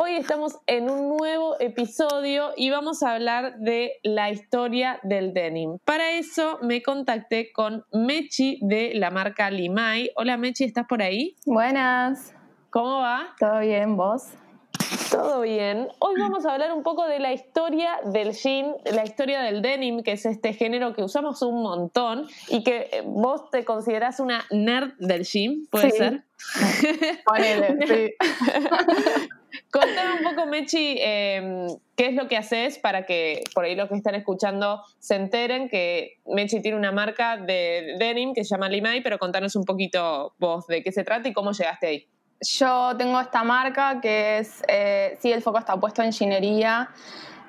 Hoy estamos en un nuevo episodio y vamos a hablar de la historia del denim. Para eso me contacté con Mechi de la marca Limay. Hola Mechi, ¿estás por ahí? Buenas. ¿Cómo va? ¿Todo bien, vos? Todo bien. Hoy vamos a hablar un poco de la historia del jean, la historia del denim, que es este género que usamos un montón y que eh, vos te considerás una nerd del jean, ¿puede Sí. ser? Ponele, sí. Contame un poco, Mechi, eh, qué es lo que haces para que por ahí los que están escuchando se enteren que Mechi tiene una marca de denim que se llama Limay, pero contanos un poquito vos de qué se trata y cómo llegaste ahí. Yo tengo esta marca que es, eh, sí, el foco está puesto en ingeniería.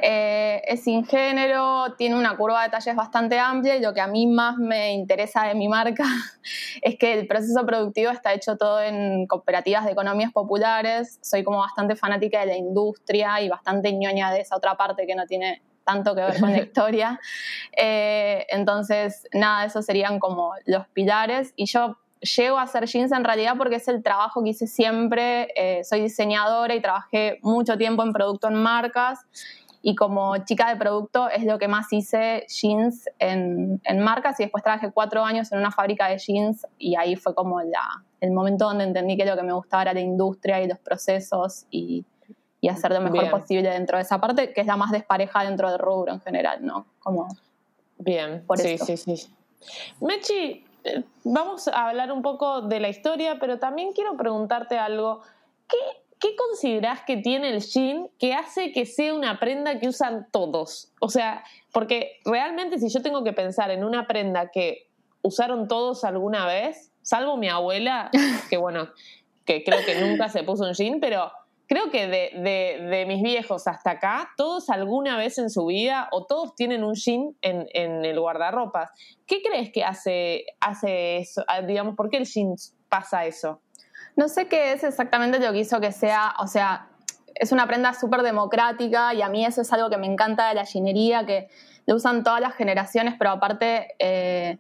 Eh, es sin género, tiene una curva de talles bastante amplia y lo que a mí más me interesa de mi marca es que el proceso productivo está hecho todo en cooperativas de economías populares. Soy como bastante fanática de la industria y bastante ñoña de esa otra parte que no tiene tanto que ver con la historia. Eh, entonces, nada, esos serían como los pilares. Y yo llego a hacer jeans en realidad porque es el trabajo que hice siempre. Eh, soy diseñadora y trabajé mucho tiempo en producto en marcas. Y como chica de producto es lo que más hice jeans en, en marcas y después trabajé cuatro años en una fábrica de jeans y ahí fue como la, el momento donde entendí que lo que me gustaba era la industria y los procesos y, y hacer lo mejor Bien. posible dentro de esa parte, que es la más despareja dentro del rubro en general, ¿no? Como, Bien, Por sí, esto. sí, sí. Mechi, eh, vamos a hablar un poco de la historia, pero también quiero preguntarte algo. ¿Qué, qué considerás que tiene el jean que hace que sea una prenda que usan todos? O sea, porque realmente si yo tengo que pensar en una prenda que usaron todos alguna vez, salvo mi abuela, que bueno, que creo que nunca se puso un jean, pero creo que de, de- de mis viejos hasta acá, todos alguna vez en su vida o todos tienen un jean en, en el guardarropas. ¿Qué crees que hace, hace eso? Ah, Digamos, ¿por qué el jean pasa eso? No sé qué es exactamente lo que hizo que sea, o sea, es una prenda súper democrática y a mí eso es algo que me encanta de la ginería, que lo usan todas las generaciones, pero aparte eh,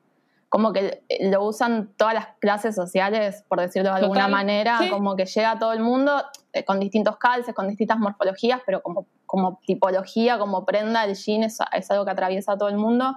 como que lo usan todas las clases sociales, por decirlo de alguna Total, manera, sí. como que llega a todo el mundo eh, con distintos calces, con distintas morfologías, pero como, como tipología, como prenda, el jean es, es algo que atraviesa a todo el mundo.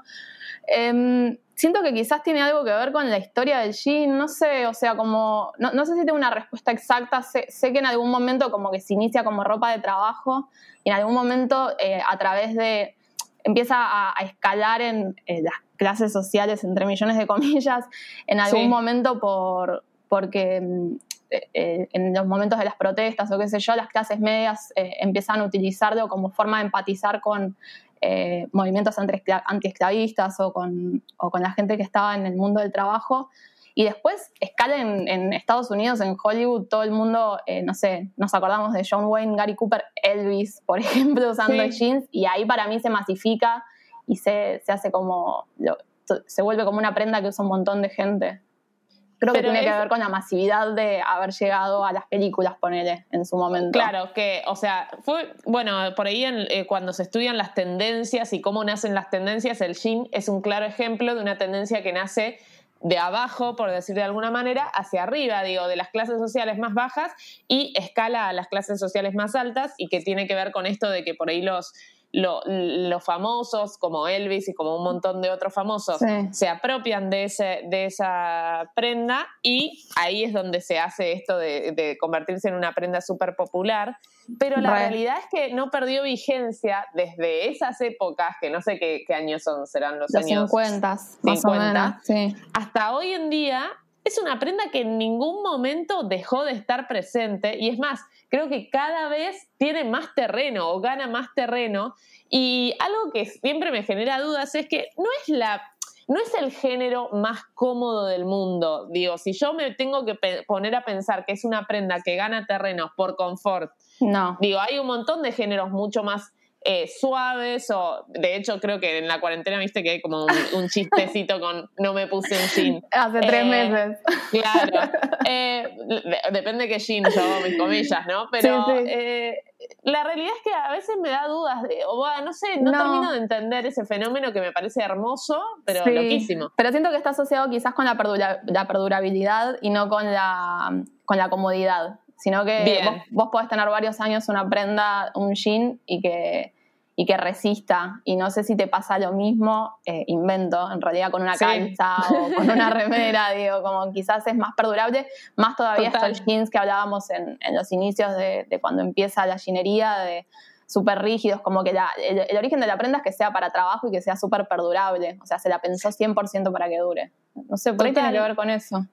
Em, siento que quizás tiene algo que ver con la historia del jean, no sé, o sea, como, no, no sé si tengo una respuesta exacta, sé, sé que en algún momento como que se inicia como ropa de trabajo y en algún momento eh, a través de, empieza a, a escalar en eh, las clases sociales, entre millones de comillas, en algún Sí. momento por, porque mm, eh, eh, en los momentos de las protestas o qué sé yo, las clases medias eh, empiezan a utilizarlo como forma de empatizar con eh, movimientos antiescla- antiesclavistas o con, o con la gente que estaba en el mundo del trabajo. Y después escala en, en Estados Unidos, en Hollywood, todo el mundo, eh, no sé, nos acordamos de John Wayne, Gary Cooper, Elvis, por ejemplo, usando Sí. jeans, y ahí para mí se masifica y se, se hace como, lo- se vuelve como una prenda que usa un montón de gente. Creo que tiene que ver con la masividad de haber llegado a las películas, ponele, en su momento. Claro, que, o sea, fue, bueno, por ahí en- eh, cuando se estudian las tendencias y cómo nacen las tendencias, el jean es un claro ejemplo de una tendencia que nace de abajo, por decir de alguna manera, hacia arriba, digo, de las clases sociales más bajas y escala a las clases sociales más altas y que tiene que ver con esto de que por ahí los, los famosos como Elvis y como un montón de otros famosos se apropian de, ese, de esa prenda y ahí es donde se hace esto de, convertirse en una prenda súper popular. Pero la realidad es que no perdió vigencia desde esas épocas, que no sé qué, años son, serán los, años 50, 50 hasta hoy en día es una prenda que en ningún momento dejó de estar presente y es más, creo que cada vez tiene más terreno o gana más terreno y algo que siempre me genera dudas es que no es la no es el género más cómodo del mundo. Digo, si yo me tengo que poner a pensar que es una prenda que gana terreno por confort, no. Digo, hay un montón de géneros mucho más eh, suaves o de hecho creo que en la cuarentena viste que hay como un, chistecito con no me puse un jean. Hace tres eh, meses. Claro. Eh, depende qué jean yo, mis comillas, ¿no? Pero la realidad es que a veces me da dudas de, o no sé, no, termino de entender ese fenómeno que me parece hermoso, pero loquísimo. Pero siento que está asociado quizás con la, la perdurabilidad y no con la, con la comodidad sino que vos, podés tener varios años una prenda, un jean y que, y que resista. Y no sé si te pasa lo mismo, eh, invento, en realidad con una calza o con una remera, digo, como quizás es más perdurable, más todavía estos jeans que hablábamos en, los inicios de, cuando empieza la jeanería, de súper rígidos, como que el, origen de la prenda es que sea para trabajo y que sea súper perdurable, o sea, se la pensó 100% para que dure. No sé, por qué tiene que ver con eso.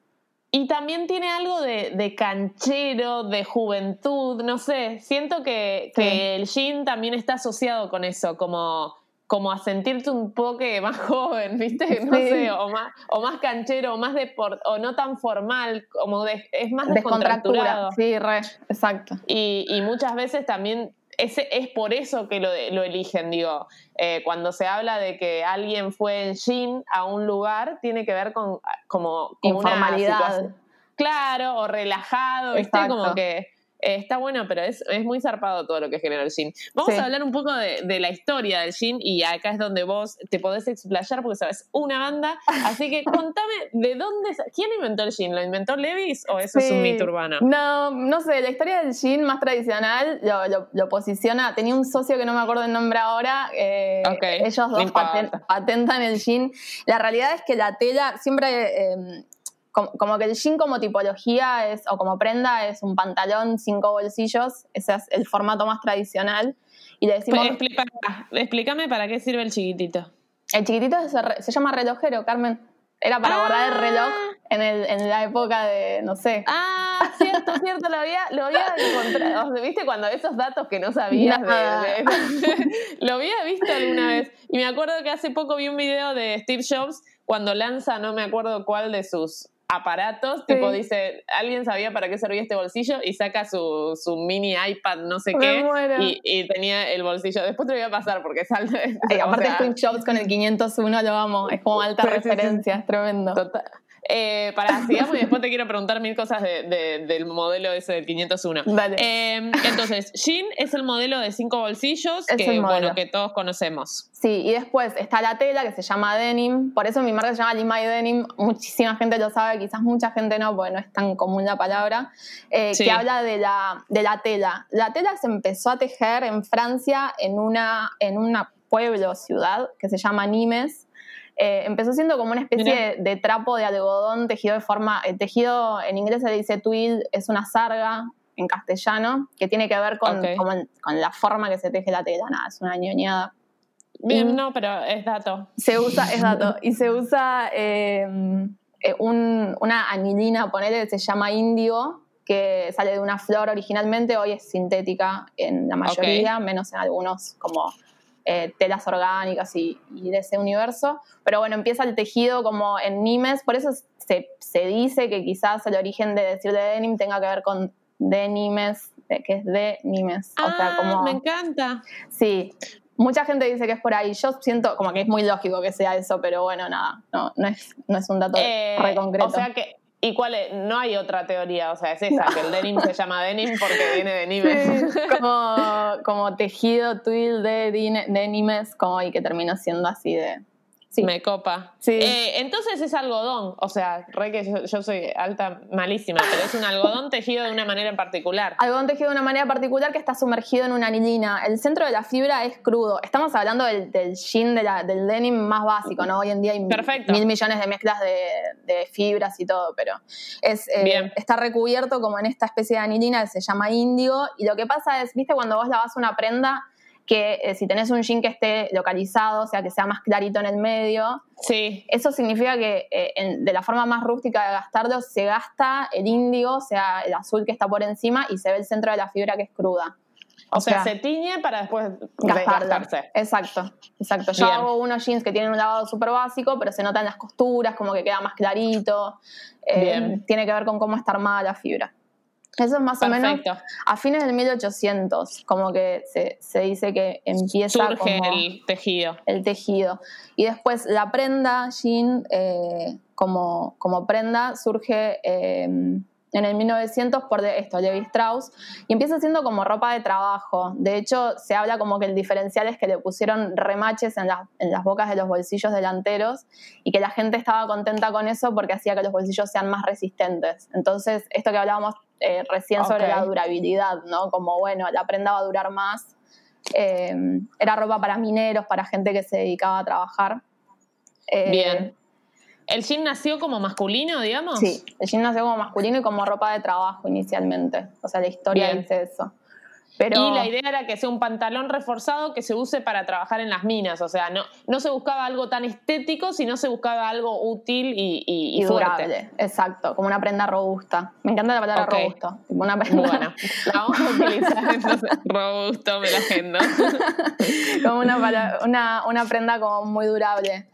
Y también tiene algo de, canchero, de juventud, no sé, siento que, el jean también está asociado con eso, como, como a sentirte un poco más joven, ¿viste? No sé, o más, o más canchero, o más deport, o no tan formal, como es más descontracturado. Sí, re, exacto. Y, y muchas veces también es por eso que lo, lo eligen, digo, eh, cuando se habla de que alguien fue en Shin a un lugar, tiene que ver con como, informalidad. claro, o relajado, ¿viste? Como que eh, está bueno, pero es, muy zarpado todo lo que genera el Shin. Vamos a hablar un poco de, la historia del Shin y acá es donde vos te podés explayar porque sabes una banda. Así que contame, ¿de dónde? ¿Quién inventó el Shin? ¿Lo inventó Levis o eso es un mito urbano? No, no sé, la historia del Shin más tradicional lo, posiciona. Tenía un socio que no me acuerdo el nombre ahora. Eh, ellos dos patentan el Shin. La realidad es que la tela siempre. Eh, como, que el jean como tipología es, o como prenda es un pantalón, cinco bolsillos, ese es el formato más tradicional. Y le decimos... explícame para qué sirve el chiquitito. El chiquitito se, llama relojero, Carmen. Era para guardar el ah. reloj en, el, en, la época de, no sé. Ah, cierto, cierto, lo había, lo había encontrado. ¿Viste cuando esos datos que no sabías? lo había visto alguna vez. Y me acuerdo que hace poco vi un video de Steve Jobs cuando lanza, no me acuerdo cuál de sus aparatos, tipo dice, alguien sabía para qué servía este bolsillo y saca su, su mini iPad, no sé qué, y, tenía el bolsillo. Después te lo voy a pasar porque salta. aparte Steve Jobs con el 501 lo vamos, es como alta referencia, es tremendo. Total. Eh, para, sigamos y después te quiero preguntar mil cosas del modelo ese del 501. Em, entonces, Jean es el modelo de cinco bolsillos que, bueno, que todos conocemos. Sí, y después está la tela que se llama denim, por eso mi marca se llama Lima y Denim, muchísima gente lo sabe, quizás mucha gente no, porque no es tan común la palabra, eh, que habla de la, de la tela. La tela se empezó a tejer en Francia en una, en una pueblo, ciudad, que se llama Nimes, eh, empezó siendo como una especie de, trapo de algodón tejido de forma, el tejido en inglés se dice twill, es una sarga en castellano, que tiene que ver con, con la forma que se teje la tela, nada, es una ñoñada. Bien, no, pero es dato. Se usa, es dato, y se usa em, eh, una anilina, ponele, se llama índigo, que sale de una flor originalmente, hoy es sintética en la mayoría, menos en algunos como eh, telas orgánicas y, de ese universo. Pero bueno, empieza el tejido como en Nimes, por eso se, dice que quizás el origen de decir de denim tenga que ver con denimes, de, que es de Nimes. Ah, como, me encanta. Sí, mucha gente dice que es por ahí. Yo siento como que es muy lógico que sea eso, pero bueno, nada, no, no, es, no es un dato eh, re concreto. O sea que ¿Y cuál es? No hay otra teoría, o sea, es esa, que el denim se llama denim porque viene de Nimes. como, tejido twill de denimes, como y que terminó siendo así de, Me copa. Eh, entonces es algodón, o sea, re que yo, soy alta, malísima, pero es un algodón tejido de una manera en particular. Algodón tejido de una manera particular que está sumergido en una anilina. El centro de la fibra es crudo. Estamos hablando del, jean, del denim más básico, ¿no? Hoy en día hay mil millones de mezclas de, fibras y todo, pero es, eh, está recubierto como en esta especie de anilina que se llama índigo. Y lo que pasa es, viste, cuando vos lavas una prenda, que eh, si tenés un jean que esté localizado, o sea, que sea más clarito en el medio, sí. eso significa que eh, de la forma más rústica de gastarlo se gasta el índigo, o sea, el azul que está por encima, y se ve el centro de la fibra que es cruda. O, sea, se tiñe para después gastarse. Exacto, exacto. Yo hago unos jeans que tienen un lavado súper básico, pero se notan las costuras, como que queda más clarito. Eh, tiene que ver con cómo está armada la fibra. Eso es más o menos a fines del 1800, como que se, dice que empieza Surge el tejido. El tejido. Y después la prenda, jean, eh, como, como prenda, surge em, en el 1900 por esto, Levi Strauss, y empieza siendo como ropa de trabajo. De hecho, se habla como que el diferencial es que le pusieron remaches en, en las bocas de los bolsillos delanteros y que la gente estaba contenta con eso porque hacía que los bolsillos sean más resistentes. Entonces, esto que hablábamos eh, recién sobre la durabilidad, ¿no? Como, bueno, la prenda va a durar más. Eh, era ropa para mineros, para gente que se dedicaba a trabajar. Eh, Bien. ¿El jean nació como masculino, digamos? Sí, el jean nació como masculino y como ropa de trabajo inicialmente. O sea, la historia dice eso. Y la idea era que sea un pantalón reforzado que se use para trabajar en las minas. O sea, no, no se buscaba algo tan estético, sino se buscaba algo útil y, y, durable. Exacto, como una prenda robusta. Me encanta la palabra robusto. una prenda... Bueno, la vamos a utilizar entonces. robusto, me la agendo. como una, una, una, prenda como muy durable.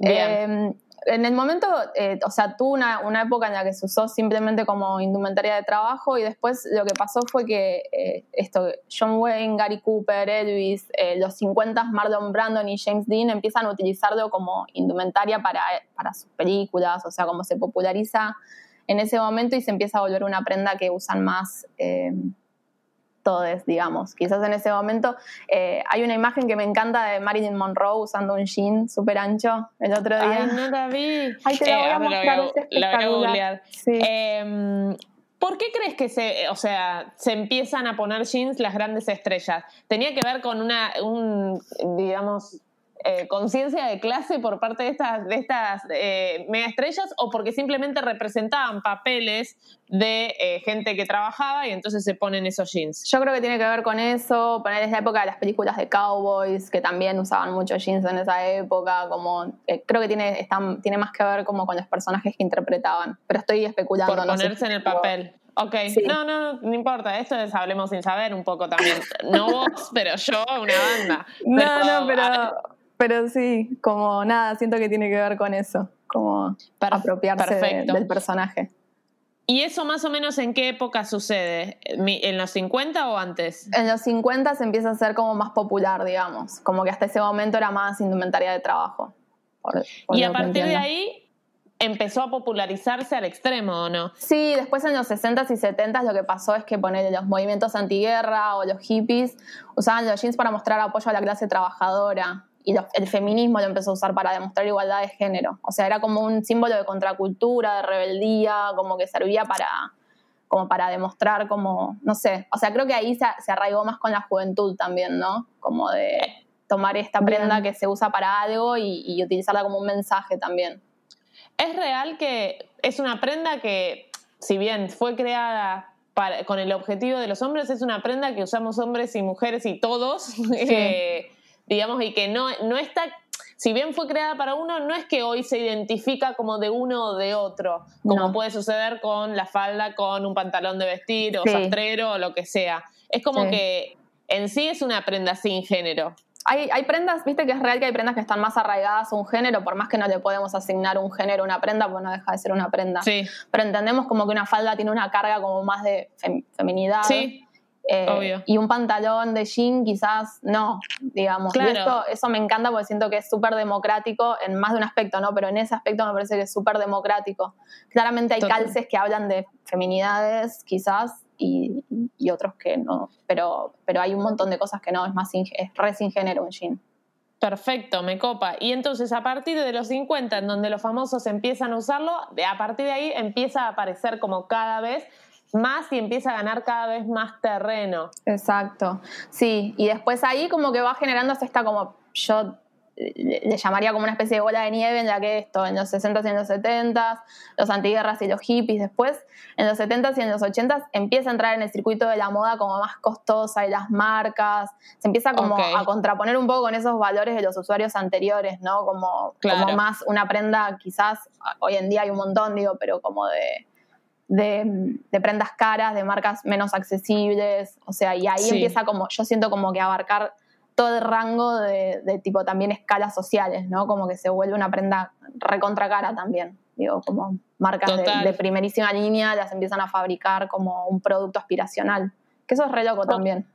Bien. Eh, en el momento, eh, o sea, tuvo una, época en la que se usó simplemente como indumentaria de trabajo y después lo que pasó fue que eh, esto, John Wayne, Gary Cooper, Elvis, eh, los 50 Marlon Brandon y James Dean empiezan a utilizarlo como indumentaria para, para sus películas, o sea, como se populariza en ese momento y se empieza a volver una prenda que usan más todos, digamos. Quizás en ese momento eh, hay una imagen que me encanta de Marilyn Monroe usando un jean súper ancho el otro día. Ay, no la vi. Ay, te la voy a mostrar, es ¿Por qué crees que se, o sea, se empiezan a poner jeans las grandes estrellas? ¿Tenía que ver con una, un, digamos, eh, conciencia de clase por parte de estas, de estas eh, mega estrellas o porque simplemente representaban papeles de eh, gente que trabajaba y entonces se ponen esos jeans. Yo creo que tiene que ver con eso, poner es la época de las películas de cowboys, que también usaban mucho jeans en esa época, como creo que tiene, están, tiene más que ver como con los personajes que interpretaban, pero estoy especulando. Por ponerse en el papel. Ok, no, no, no importa, esto es Hablemos sin saber un poco también. No vos, pero yo, una banda. No, no, pero pero sí, como nada, siento que tiene que ver con eso, como apropiarse del personaje. ¿Y eso más o menos en qué época sucede? ¿En los 50 o antes? En los 50 se empieza a ser como más popular, digamos, como que hasta ese momento era más indumentaria de trabajo. y a partir de ahí empezó a popularizarse al extremo, ¿o no? Sí, después en los 60s y 70s lo que pasó es que poner los movimientos antiguerra o los hippies usaban los jeans para mostrar apoyo a la clase trabajadora y el feminismo lo empezó a usar para demostrar igualdad de género. O sea, era como un símbolo de contracultura, de rebeldía, como que servía para, como para demostrar como, no sé, o sea, creo que ahí se, arraigó más con la juventud también, ¿no? Como de tomar esta prenda que se usa para algo y, utilizarla como un mensaje también. Es real que es una prenda que, si bien fue creada con el objetivo de los hombres, es una prenda que usamos hombres y mujeres y todos. Eh, digamos, y que no, no está, si bien fue creada para uno, no es que hoy se identifica como de uno o de otro, como puede suceder con la falda, con un pantalón de vestir o sastrero o lo que sea. Es como que en sí es una prenda sin género. Hay, hay, prendas, viste que es real que hay prendas que están más arraigadas a un género, por más que no le podemos asignar un género a una prenda, pues no deja de ser una prenda. Sí. Pero entendemos como que una falda tiene una carga como más de feminidad. Sí. Eh, y un pantalón de jean quizás no, digamos. Y esto, eso me encanta porque siento que es súper democrático en más de un aspecto, ¿no? Pero en ese aspecto me parece que es súper democrático. Claramente hay calces que hablan de feminidades, quizás, y, otros que no. Pero, pero hay un montón de cosas que no, es más es re sin género un jean. Perfecto, me copa. Y entonces a partir de los 50, en donde los famosos empiezan a usarlo, a partir de ahí empieza a aparecer como cada vez más y empieza a ganar cada vez más terreno. Exacto, sí. Y después ahí como que va generándose esta como, yo le llamaría como una especie de bola de nieve en la que esto, en los 60s y en los 70s, los antiguerras y los hippies, después en los 70s y en los 80s empieza a entrar en el circuito de la moda como más costosa y las marcas, se empieza como a contraponer un poco con esos valores de los usuarios anteriores, ¿no? Como, como más una prenda quizás, hoy en día hay un montón, digo, pero como de... De, prendas caras, de marcas menos accesibles, o sea, y ahí empieza como, yo siento como que abarcar todo el rango de, tipo también escalas sociales, ¿no? Como que se vuelve una prenda recontra cara también. Digo, como marcas de, primerísima línea las empiezan a fabricar como un producto aspiracional. Que eso es re loco también.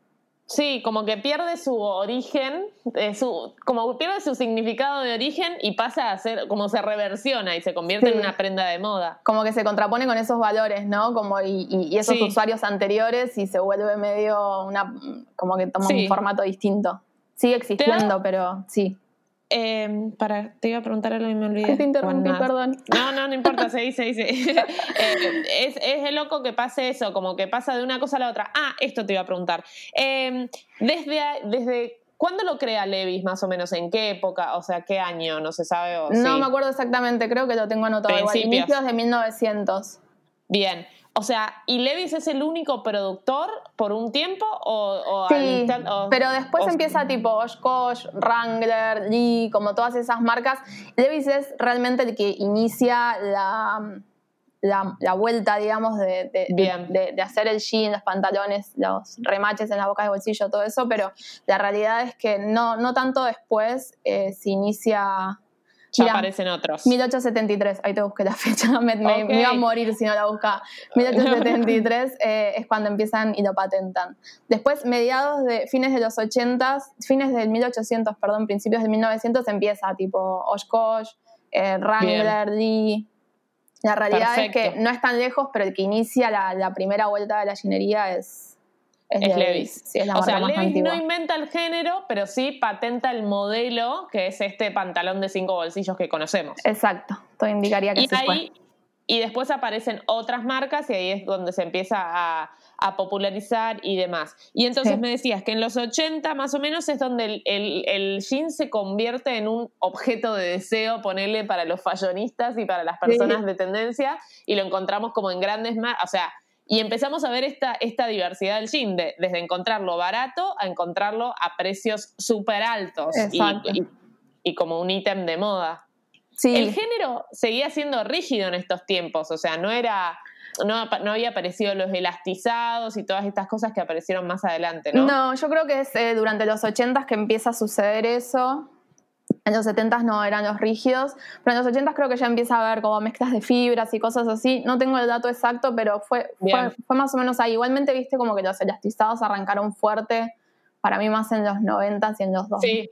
Sí, como que pierde su origen, eh, su, como pierde su significado de origen y pasa a ser, como se reversiona y se convierte en una prenda de moda. Como que se contrapone con esos valores, ¿no? Como y, esos usuarios anteriores y se vuelve medio una, como que toma un formato distinto. Sigue existiendo, pero sí. Eh, para, te iba a preguntar algo y me olvidé. Te interrumpí, perdón. No, no, no importa, se dice, se dice. Eh, es, es loco que pase eso, como que pasa de una cosa a la otra. Ah, esto te iba a preguntar. Eh, desde, desde ¿Cuándo lo crea Levis, más o menos? ¿En qué época? O sea, ¿qué año? No se sabe. no me acuerdo exactamente, creo que lo tengo anotado. Igual, inicios de 1900. Bien. O sea, ¿y Levis es el único productor por un tiempo? O, sí, pero después empieza tipo Oshkosh, Wrangler, Lee, como todas esas marcas. Levis es realmente el que inicia la, la, vuelta, digamos, de, de, hacer el jean, los pantalones, los remaches en las bocas de bolsillo, todo eso, pero la realidad es que no, no tanto después eh, se inicia ya aparecen otros. 1873, ahí te busqué la fecha, me, iba a morir si no la buscaba. 1873 eh, es cuando empiezan y lo patentan. Después, mediados de fines de los 80, fines del 1800, perdón, principios del 1900 empieza tipo Oshkosh, eh, Wrangler, Lee. La realidad es que no es tan lejos, pero el que inicia la, la primera vuelta de la ginería es es, Levis. o sea, Levis no inventa el género, pero sí patenta el modelo, que es este pantalón de cinco bolsillos que conocemos. Exacto, todo indicaría que y ahí, Y después aparecen otras marcas y ahí es donde se empieza a, popularizar y demás. Y entonces me decías que en los 80 más o menos es donde el, el, jean se convierte en un objeto de deseo, ponerle para los fallonistas y para las personas de tendencia, y lo encontramos como en grandes marcas, o sea, y empezamos a ver esta, esta diversidad del jean, desde encontrarlo barato a encontrarlo a precios súper altos y, como un ítem de moda. Sí. El género seguía siendo rígido en estos tiempos, o sea, no era... No, no, había aparecido los elastizados y todas estas cosas que aparecieron más adelante, ¿no? No, yo creo que es eh, durante los 80 que empieza a suceder eso. En los 70 no eran los rígidos, pero en los 80 creo que ya empieza a haber como mezclas de fibras y cosas así. No tengo el dato exacto, pero fue, fue, más o menos ahí. Igualmente viste como que los elastizados arrancaron fuerte, para mí más en los 90 y en los 2000.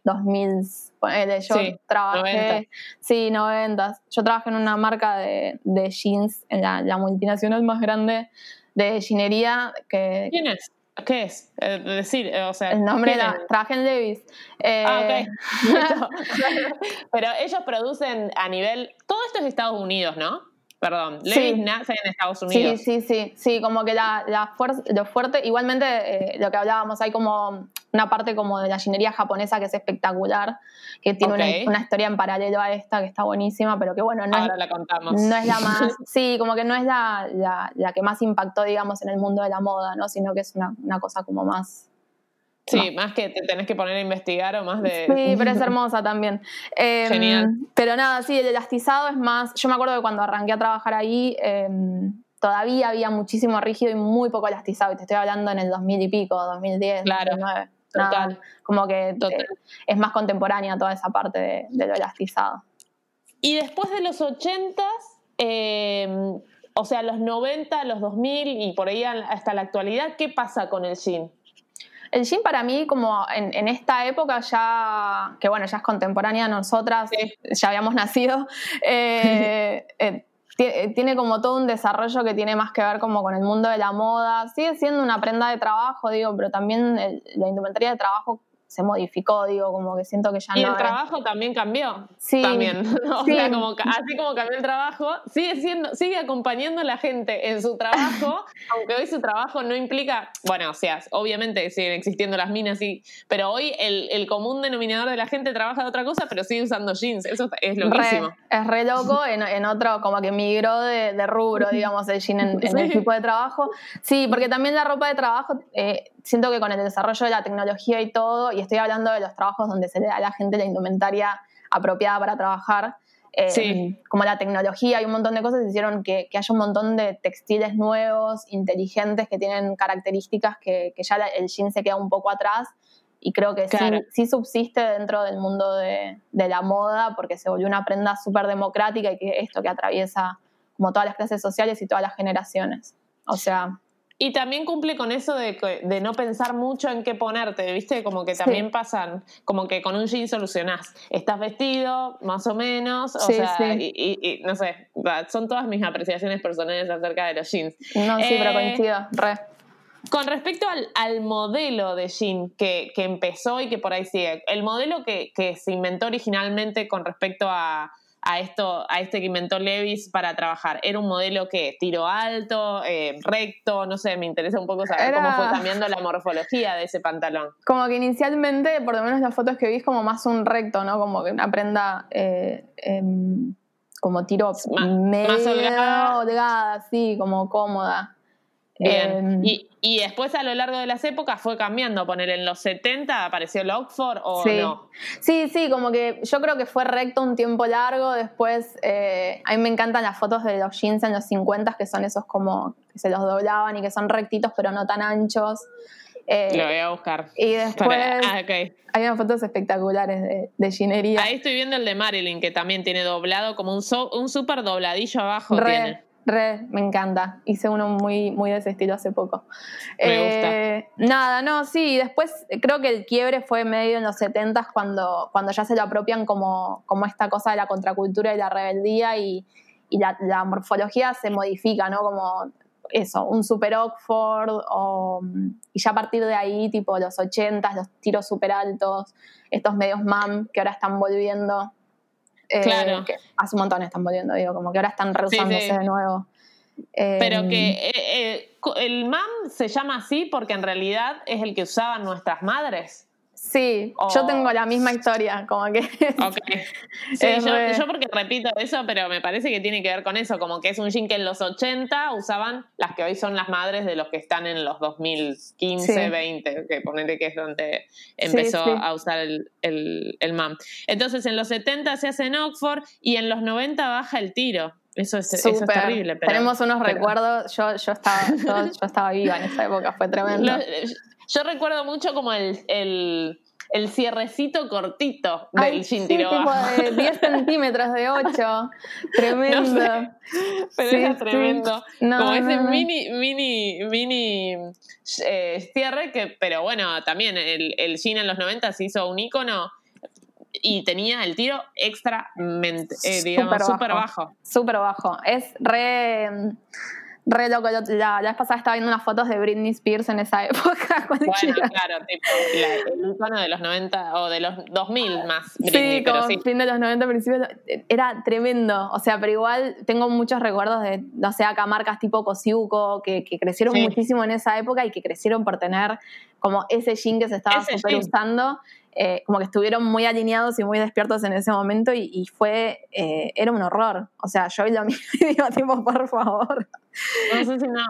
yo trabajé, sí, 90. Yo trabajé en una marca de, jeans, en la, multinacional más grande de jeanería. Que, ¿Quién es? ¿Qué es? Eh, decir, eh, o sea. El nombre era. Trabajé en Levis. ah, ok. Eh, Pero ellos producen a nivel. Todo esto es Estados Unidos, ¿no? Perdón, Levis nace en Estados Unidos. Sí, sí, sí, sí, como que la, la lo fuerte, igualmente eh, lo que hablábamos, hay como una parte como de la ginería japonesa que es espectacular, que tiene una, historia en paralelo a esta que está buenísima, pero que bueno, no, Ahora la contamos. no es la más, sí, como que no es la, la, que más impactó, digamos, en el mundo de la moda, ¿no? Sino que es una, una cosa como más Sí, más que te tenés que poner a investigar o más de... Sí, pero es hermosa también. Em, Genial. Pero nada, sí, el elastizado es más... Yo me acuerdo que cuando arranqué a trabajar ahí, em, todavía había muchísimo rígido y muy poco elastizado. Y te estoy hablando en el 2000 y pico, 2010, claro, 2009. Total. como que eh, es más contemporánea toda esa parte de, lo elastizado. Y después de los 80 em, o sea, los 90, los 2000 y por ahí hasta la actualidad, ¿qué pasa con el jean? El jean para mí, como en, esta época ya, que bueno, ya es contemporánea, nosotras ya habíamos nacido, eh, eh, eh, tiene como todo un desarrollo que tiene más que ver como con el mundo de la moda. Sigue siendo una prenda de trabajo, digo, pero también la indumentaria de trabajo se modificó, digo, como que siento que ya y no. Y el es- trabajo también cambió. Sí, También. O sí. sea, como, así como cambió el trabajo, sigue siendo, sigue acompañando a la gente en su trabajo, aunque hoy su trabajo no implica, bueno, o sea, obviamente siguen existiendo las minas, y, pero hoy el, el común denominador de la gente trabaja de otra cosa, pero sigue usando jeans. Eso es loquísimo. Re, es re loco, en, en otro como que migró de, de rubro, digamos, el jean en, en el Sí. tipo de trabajo. Sí, porque también la ropa de trabajo, eh, siento que con el desarrollo de la tecnología y todo, y estoy hablando de los trabajos donde se le da a la gente la indumentaria apropiada para trabajar, eh, Sí. como la tecnología y un montón de cosas hicieron que, que haya un montón de textiles nuevos, inteligentes, que tienen características que, que ya la- el jean se queda un poco atrás. Y creo que sí- Claro. sí, subsiste dentro del mundo de, de la moda porque se volvió una prenda súper democrática y que esto que atraviesa como todas las clases sociales y todas las generaciones. O sea, Y también cumple con eso de, de no pensar mucho en qué ponerte, ¿viste? Como que también pasan, como que con un jean solucionás. Estás vestido, más o menos, o Sí, sea, sí. y, y- y, no sé, son todas mis apreciaciones personales acerca de los jeans. no, sí, pero Eh, coincido, re. Con respecto al, al modelo de jean que, que empezó y que por ahí sigue, el modelo que, que se inventó originalmente con respecto a, a esto, a este que inventó Levis para trabajar, ¿era un modelo que tiro alto, eh, recto? No sé, me interesa un poco saber Era- cómo fue cambiando la morfología de ese pantalón. Como que inicialmente, por lo menos las fotos que vi, es como más un recto, ¿no? Como que una prenda eh, em, como tiro Más- medio más holgada. holgada, sí, como cómoda. Bien. Em, y, y después a lo largo de las épocas fue cambiando. Poner en los 70 apareció el Oxford o sí. no. Sí, sí, como que yo creo que fue recto un tiempo largo. Después, eh, a mí me encantan las fotos de los jeans en los 50 que son esos como que se los doblaban y que son rectitos pero no tan anchos. Eh, Lo voy a buscar. y después Para- ah, hay unas fotos espectaculares de, de jeanería. Ahí estoy viendo el de Marilyn, que también tiene doblado, como un, so- un súper dobladillo abajo Re, tiene. Re, me encanta. Hice uno muy, muy de ese estilo hace poco. Me Eh, Nada, no, sí. Después creo que el quiebre fue medio en los 70 cuando, cuando ya se lo apropian como, como esta cosa de la contracultura y la rebeldía y, y la, la morfología se modifica, ¿no? Como eso, un super Oxford o, y ya a partir de ahí, tipo los 80, los tiros super altos, estos medios MAM que ahora están volviendo. Eh, Claro. que hace un montón están volviendo, digo, como que ahora están reusándose sí. de nuevo. Eh, Pero que eh, eh, el MAM se llama así porque en realidad es el que usaban nuestras madres. Sí, o- yo tengo la misma historia, como que... Ok. Sí, yo, re- yo porque repito eso, pero me parece que tiene que ver con eso, como que es un jean que en los 80 usaban las que hoy son las madres de los que están en los 2015, Sí. 20, que ponele que es donde empezó sí. a usar el, el, el MAM. Entonces en los 70 se hace en Oxford y en los 90 baja el tiro. Eso es, eso es terrible. Pero, Tenemos unos pero- recuerdos, yo, yo, estaba, yo, yo estaba viva en esa época, fue tremendo. Lo- yo recuerdo mucho como el, el, el cierrecito cortito del Ay, sí, tipo de 10 centímetros de 8, tremendo. No sé, Pero Sí, era sí. tremendo. No, como ese no, mini, mini, mini eh, cierre que, pero bueno, también el, el en los 90 se hizo un icono y tenía el tiro extra, digamos, Súper súper bajo. bajo. Súper bajo. Es re, re loco. Yo- La, la vez pasada estaba viendo unas fotos de Britney Spears en esa época. Bueno, claro, tipo, la- el icono de los 90 o de los 2000 más, Sí, Britney, pero como sí. fin de los 90, principios. Era tremendo. O sea, pero igual tengo muchos recuerdos de, no sé, acá marcas tipo Cosiuco, que, que crecieron Sí. muchísimo en esa época y que crecieron por tener como ese jean que se estaba super usando. Eh, como que estuvieron muy alineados y muy despiertos en ese momento y, y fue, eh, era un horror. O sea, yo vi lo mismo y digo, tipo, por favor. No sé si no.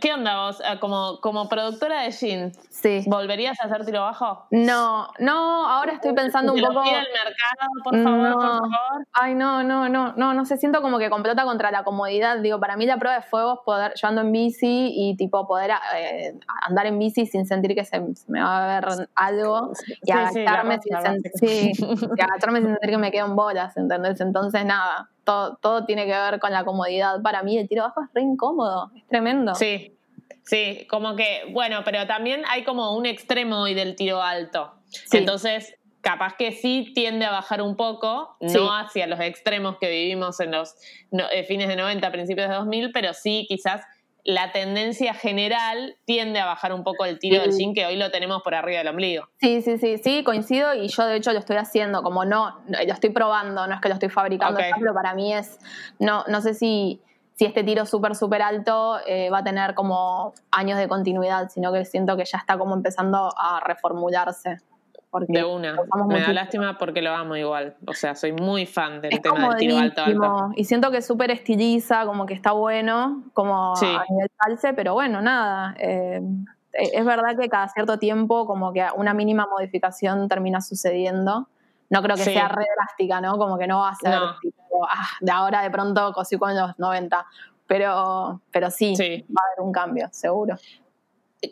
¿Qué onda vos? Ah, Como, como productora de jean, Sí. ¿volverías a hacer tiro bajo? No, no, ahora estoy pensando un poco. mercado, por favor, No. por favor. Ay, no, no, no, no, no sé, siento como que complota contra la comodidad. Digo, para mí la prueba de fuego es poder, yo ando en bici y tipo poder eh, andar en bici sin sentir que se, se me va a ver algo y Sí, sí, sin sí, y agacharme sin sentir que me quedo en bolas, ¿entendés? Entonces nada, todo, todo tiene que ver con la comodidad. Para mí el tiro bajo es re incómodo, es tremendo. Sí, sí, como que, bueno, pero también hay como un extremo hoy del tiro alto. Sí. Entonces, capaz que sí tiende a bajar un poco, Sí. no hacia los extremos que vivimos en los no- eh, fines de 90, principios de 2000, pero sí quizás la tendencia general tiende a bajar un poco el tiro del jean, que hoy lo tenemos por arriba del ombligo. Sí, sí, sí, sí, coincido y yo de hecho lo estoy haciendo, como no, lo estoy probando, no es que lo estoy fabricando, pero para mí es, no, no sé si, si este tiro súper, súper alto eh, va a tener como años de continuidad, sino que siento que ya está como empezando a reformularse de una. Me da lástima porque lo amo igual. O sea, soy muy fan del tema del tiro alto, alto. Y siento que súper estiliza, como que está bueno, como a nivel calce, pero bueno, nada. Eh, es verdad que cada cierto tiempo, como que una mínima modificación termina sucediendo. No creo que sea re drástica, ¿no? Como que no va a ser tipo, ah, de ahora de pronto cosico en los 90. Pero, pero sí, va a haber un cambio, seguro.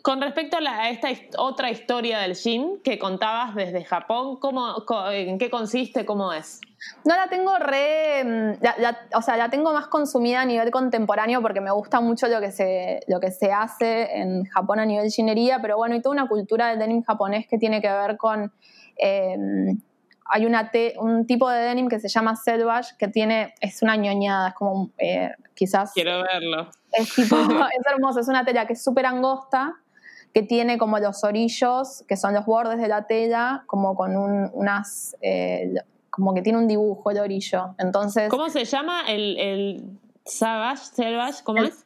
Con respecto a, esta otra historia del Shin que contabas desde Japón, ¿cómo, ¿en qué consiste? ¿Cómo es? No la tengo re. Mm, o sea, la tengo más consumida a nivel contemporáneo porque me gusta mucho lo que se, lo que se hace en Japón a nivel shinería, pero bueno, hay toda una cultura del denim japonés que tiene que ver con. Em, hay una un tipo de denim que se llama Selvage que tiene. Es una ñoñada, es como. Eh, quizás. Quiero verlo. Es, tipo, es hermoso, es una tela que es súper angosta que tiene como los orillos, que son los bordes de la tela, como con unas, eh, como que tiene un dibujo el orillo. Entonces, ¿Cómo se llama el, el Savage, Selvage? ¿Cómo es?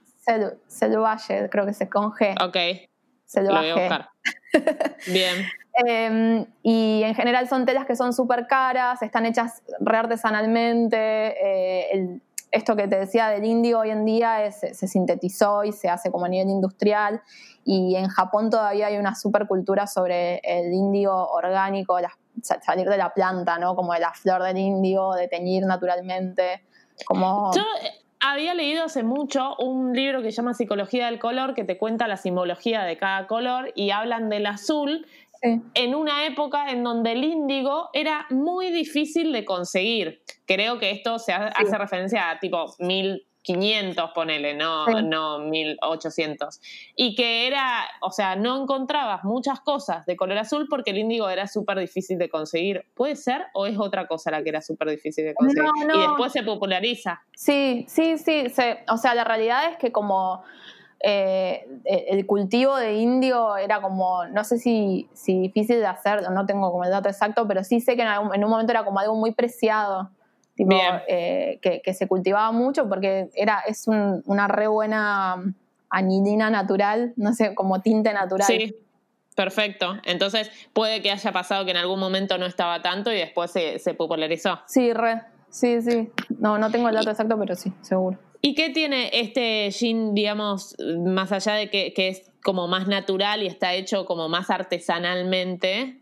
Selvage, creo que se con G. Ok. Lo voy a buscar. Bien. Em, y en general son telas que son súper caras, están hechas re artesanalmente. Eh, esto que te decía del indio hoy en día se sintetizó y se hace como a nivel industrial y en Japón todavía hay una supercultura sobre el indio orgánico, salir de la planta, ¿no? Como de la flor del indio, de teñir naturalmente, como... Yo eh, había leído hace mucho un libro que se llama Psicología del color, que te cuenta la simbología de cada color y hablan del azul en una época en donde el índigo era muy difícil de conseguir. Creo que esto se hace referencia a tipo mil 500, ponele, no, no 1800. Y que era, o sea, no encontrabas muchas cosas de color azul porque el índigo era súper difícil de conseguir. ¿Puede ser o es otra cosa la que era súper difícil de conseguir? Y después se populariza. Sí, sí, sí. o sea, la realidad es que como... Eh, el cultivo de indio era como, no sé si, si difícil de hacer, no tengo como el dato exacto, pero sí sé que en un momento era como algo muy preciado eh, que, se cultivaba mucho porque era, es una re buena anilina natural, no sé, como tinte natural. Sí, perfecto. Entonces puede que haya pasado que en algún momento no estaba tanto y después se, popularizó. Sí, re. Sí, sí. No, no tengo el dato exacto, pero sí, seguro. ¿Y qué tiene este jean, digamos, más allá de que, que es como más natural y está hecho como más artesanalmente?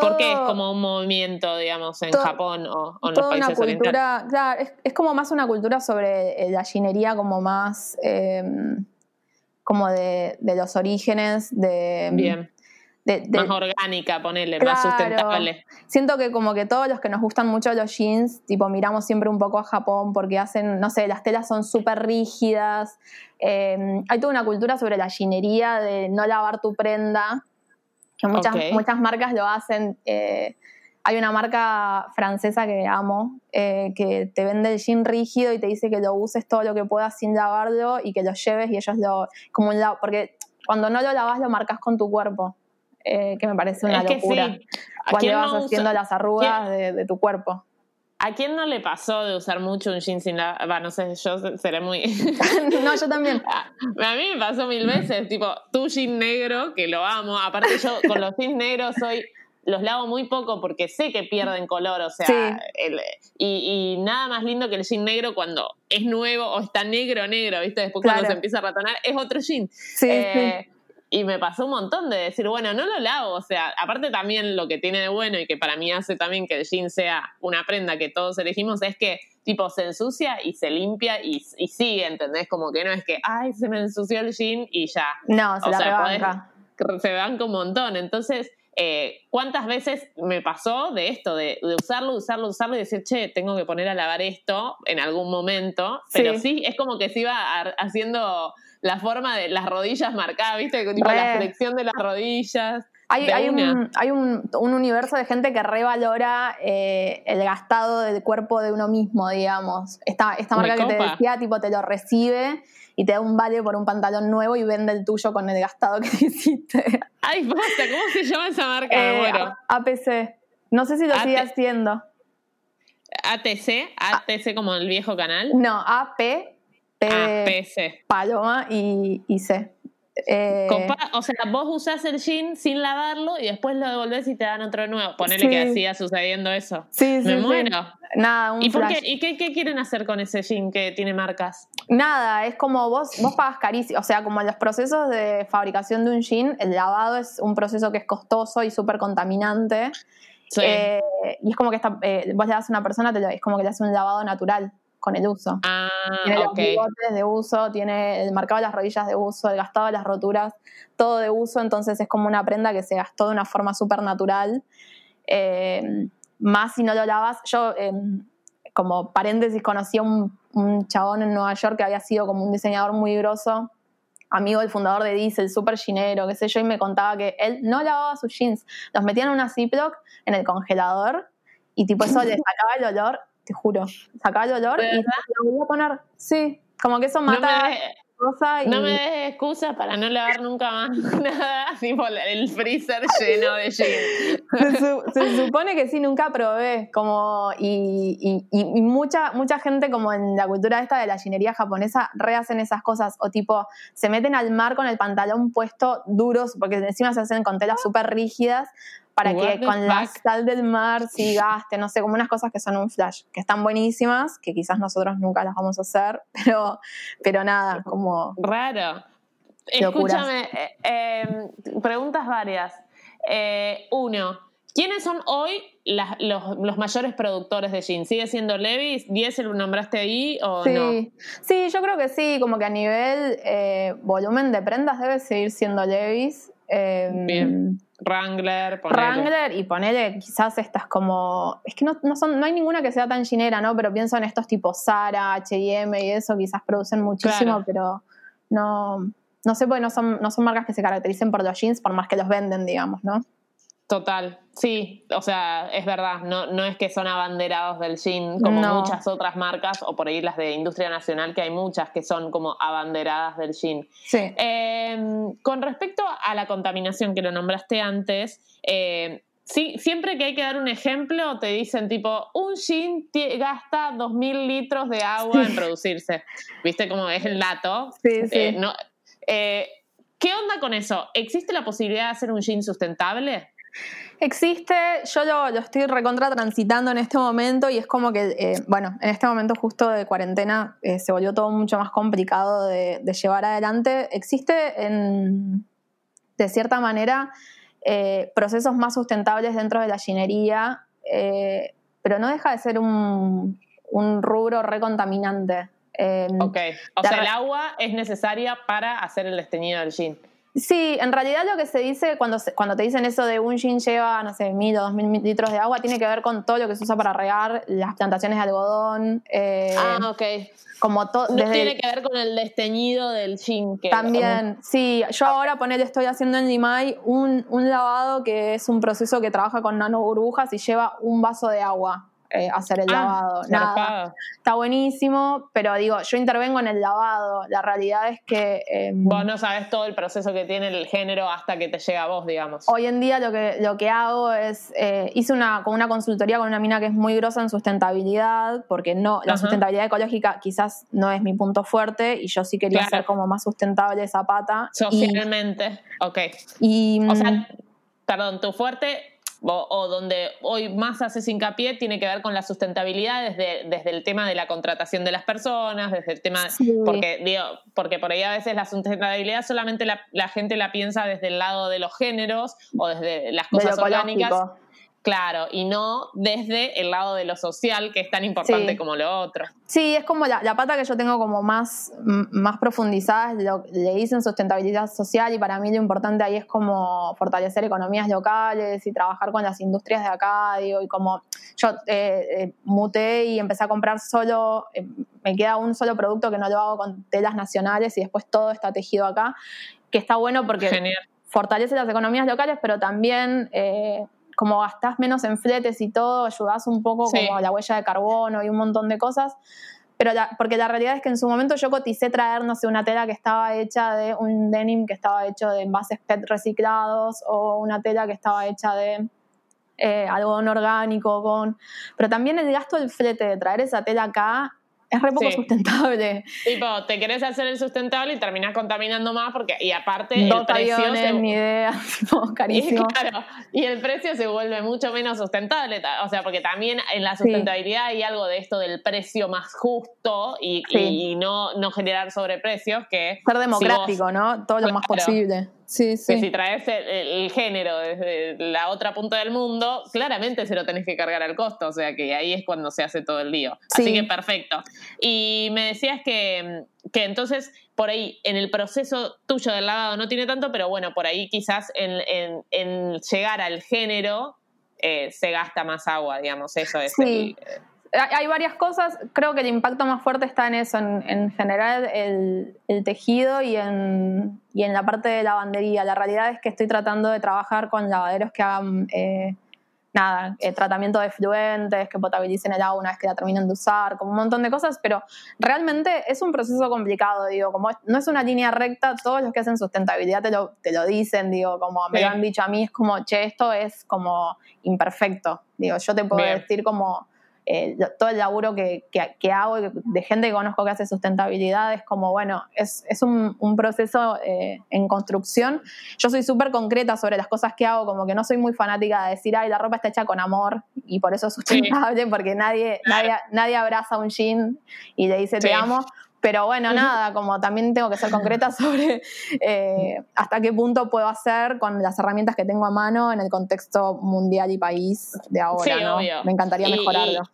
Porque es como un movimiento, digamos, en Japón o, en los países una cultura, Claro, es, como más una cultura sobre eh, la ginería, como más em, como de, los orígenes, de... Bien. Más orgánica, ponerle, más sustentable. Siento que como que todos los que nos gustan mucho los jeans, tipo miramos siempre un poco a Japón porque hacen, no sé, las telas son súper rígidas. Em, hay toda una cultura sobre la ginería de no lavar tu prenda que muchas, muchas marcas lo hacen. Eh, hay una marca francesa que amo, eh, que te vende el jean rígido y te dice que lo uses todo lo que puedas sin lavarlo y que lo lleves y ellos lo... como un Porque cuando no lo lavas lo marcas con tu cuerpo, eh, que me parece una locura. Cuando vas haciendo las arrugas de, tu cuerpo. ¿A quién no le pasó de usar mucho un jean sin lavar? no sé, yo seré muy... no, yo también. A, mí me pasó mil veces, tipo, tu jean negro, que lo amo. Aparte yo con los jeans negros soy... Los lavo muy poco porque sé que pierden color, o sea, y, nada más lindo que el jean negro cuando es nuevo o está negro, negro, ¿viste? Después cuando se empieza a ratonar es otro jean. Sí, eh, y me pasó un montón de decir, bueno, no lo lavo. O sea, aparte también lo que tiene de bueno y que para mí hace también que el jean sea una prenda que todos elegimos es que tipo se ensucia y se limpia y, y sigue, ¿entendés? Como que no es que, ay, se me ensució el jean y ya. No, se o la sea, se banca un montón. Entonces, eh, ¿cuántas veces me pasó de esto, de, usarlo, usarlo, usarlo y decir, che, tengo que poner a lavar esto en algún momento? Pero sí es como que se iba haciendo la forma de las rodillas marcadas, ¿viste? Tipo la flexión de las rodillas. Hay, un, hay un, un universo de gente que revalora eh, el gastado del cuerpo de uno mismo, digamos. Esta, esta marca que te decía, tipo, te lo recibe y te da un vale por un pantalón nuevo y vende el tuyo con el gastado que te hiciste. Ay, basta, ¿cómo se llama esa marca? Eh, muero. APC. No sé si lo sigue haciendo. ATC, ATC como el viejo canal. No, AP, P Ah, de PC. Paloma y, y C. Eh, o sea, vos usás el jean sin lavarlo y después lo devolvés y te dan otro nuevo. Ponele Sí. que así sucediendo eso. sí, sí, Me sí. muero. Nada, un ¿Y, por qué, ¿y qué, qué quieren hacer con ese jean que tiene marcas? Nada, es como vos, vos pagas carísimo. O sea, como en los procesos de fabricación de un jean, el lavado es un proceso que es costoso y súper contaminante. Sí. Eh, y es como que está, eh, vos le das a una persona, te lo- es como que le hace un lavado natural con el uso. ah, Tiene los bigotes de uso, tiene el marcado de las rodillas de uso, el gastado de las roturas, todo de uso, entonces es como una prenda que se gastó de una forma súper natural. Eh, más si no lo lavas, yo eh, como paréntesis conocí a un, un chabón en Nueva York que había sido como un diseñador muy grosso, amigo del fundador de Diesel, súper ginero, qué sé yo, y me contaba que él no lavaba sus jeans, los metía en una Ziploc en el congelador y tipo eso le sacaba el olor, te juro, sacaba el olor ¿De y lo volvía a poner. Sí, como que eso No mata me, cosa y no me des excusa para no lavar nunca más nada, tipo el freezer lleno de jeans. se, su- se supone que sí, nunca probé. Como, y, y- y- y mucha, mucha gente, como en la cultura esta de la ginería japonesa, rehacen esas cosas. O tipo, se meten al mar con el pantalón puesto duros, porque encima se hacen con telas súper rígidas, para What que con la sal del mar sí gaste, no sé, como unas cosas que son un flash, que están buenísimas, que quizás nosotros nunca las vamos a hacer, pero, pero nada, como. Raro. Escúchame, eh, eh, preguntas varias. Eh, uno, ¿quiénes son hoy las- los, los mayores productores de jeans? ¿Sigue siendo Levis? ¿10 lo nombraste ahí o Sí, no? sí, yo creo que sí, como que a nivel eh, volumen de prendas debe seguir siendo Levis. eh, Bien. Wrangler, ponele. Wrangler y ponele quizás estas como. Es que no, no, son, no hay ninguna que sea tan ginera, ¿no? Pero pienso en estos tipos Zara, HM y eso, quizás producen muchísimo, Claro. pero no. No sé, porque no son, no son marcas que se caractericen por los jeans, por más que los venden, digamos, ¿no? Total, sí, o sea, es verdad, no, no es que son abanderados del jean como No. muchas otras marcas o por ahí las de industria nacional, que hay muchas que son como abanderadas del jean. Sí. Eh, con respecto a la contaminación que lo nombraste antes, eh, sí, siempre que hay que dar un ejemplo, te dicen tipo, un jean gasta 2.000 litros de agua en producirse. ¿Viste cómo es el dato? Sí, sí. Eh, no- eh, ¿Qué onda con eso? ¿Existe la posibilidad de hacer un jean sustentable? Existe, yo lo, lo estoy recontra transitando en este momento y es como que, eh, bueno, en este momento justo de cuarentena eh, se volvió todo mucho más complicado de, de llevar adelante. Existe, en, de cierta manera, eh, procesos más sustentables dentro de la ginería, pero no deja de ser un, un rubro recontaminante. Ok, o sea, el agua es necesaria para hacer el desteñido del jean. Sí, en realidad lo que se dice cuando, se- cuando te dicen eso de un jean lleva, no sé, mil o dos mil litros de agua, tiene que ver con todo lo que se usa para regar, las plantaciones de algodón, eh, ah, ok. como todo. No tiene que ver con el desteñido del jean. Que, También, sí, yo ahora ponele, estoy haciendo en Limay un, un lavado que es un proceso que trabaja con nanoburbujas y lleva un vaso de agua eh, hacer el Ah, lavado. Nada, zarpado. está buenísimo, pero digo, yo intervengo en el lavado. La realidad es que eh, Vos no sabes todo el proceso que tiene el género hasta que te llega a vos, digamos. Hoy en día lo que, lo que hago es, eh, hice una, una consultoría con una mina que es muy grosa en sustentabilidad, porque no, la Ajá. sustentabilidad ecológica quizás no es mi punto fuerte y yo sí quería Claro. ser como más sustentable esa pata. Y, Socialmente. Ok. y, O mm, sea, perdón, tu fuerte o, o donde hoy más haces hincapié tiene que ver con la sustentabilidad desde, desde el tema de la contratación de las personas, desde el tema, Sí. porque digo, porque por ahí a veces la sustentabilidad solamente la, la gente la piensa desde el lado de los géneros o desde las de cosas orgánicas, ecológico. Claro, y no desde el lado de lo social que es tan importante Sí. como lo otro. Sí, es como la, la pata que yo tengo como más, más profundizada, es lo, le dicen sustentabilidad social y para mí lo importante ahí es como fortalecer economías locales y trabajar con las industrias de acá, digo, y como yo eh, eh, muté y empecé a comprar solo, eh, me queda un solo producto que no lo hago con telas nacionales y después todo está tejido acá, que está bueno porque Genial. fortalece las economías locales, pero también eh, como gastás menos en fletes y todo, ayudás un poco como la huella de carbono y un montón de cosas. Pero porque la realidad es que en su momento yo coticé traer, no sé, una tela que estaba hecha de un denim que estaba hecho de envases PET reciclados o una tela que estaba hecha de eh, algodón orgánico con... Pero también el gasto del flete de traer esa tela acá es re poco sustentable. Tipo, te querés hacer el sustentable y terminás contaminando más porque, y aparte, el precio. Se, mi idea, carísimo. Y, claro, y el precio se vuelve mucho menos sustentable. O sea, porque también en la sustentabilidad hay algo de esto del precio más justo y, y no, no generar sobreprecios que. Ser democrático, ¿no? Todo lo más posible. Sí, sí. Que si traes el, género desde la otra punta del mundo, claramente se lo tenés que cargar al costo, o sea que ahí es cuando se hace todo el lío. Así que perfecto. Y me decías que, que, entonces por ahí en el proceso tuyo del lavado no tiene tanto, pero bueno, por ahí quizás en, en, llegar al género eh, se gasta más agua, digamos, eso es. Sí. Eh, hay varias cosas, creo que el impacto más fuerte está en eso, en, general el, tejido y en, y en la parte de lavandería. La realidad es que estoy tratando de trabajar con lavaderos que hagan eh, nada, eh, tratamiento de fluentes, que potabilicen el agua una vez que la terminen de usar, como un montón de cosas, pero realmente es un proceso complicado, digo, como no es una línea recta, todos los que hacen sustentabilidad te lo, te lo dicen, digo, como me lo han dicho a mí, es como, che, esto es como imperfecto, digo, yo te puedo decir como eh, todo el laburo que, que, hago de gente que conozco que hace sustentabilidad es como, bueno, es, es un, un, proceso eh, en construcción. Yo soy súper concreta sobre las cosas que hago, como que no soy muy fanática de decir, ay, la ropa está hecha con amor y por eso es sustentable, porque nadie, nadie, nadie abraza un jean y le dice te amo, pero bueno, nada, como también tengo que ser concreta sobre eh, hasta qué punto puedo hacer con las herramientas que tengo a mano en el contexto mundial y país de ahora, ¿no? Me encantaría mejorarlo.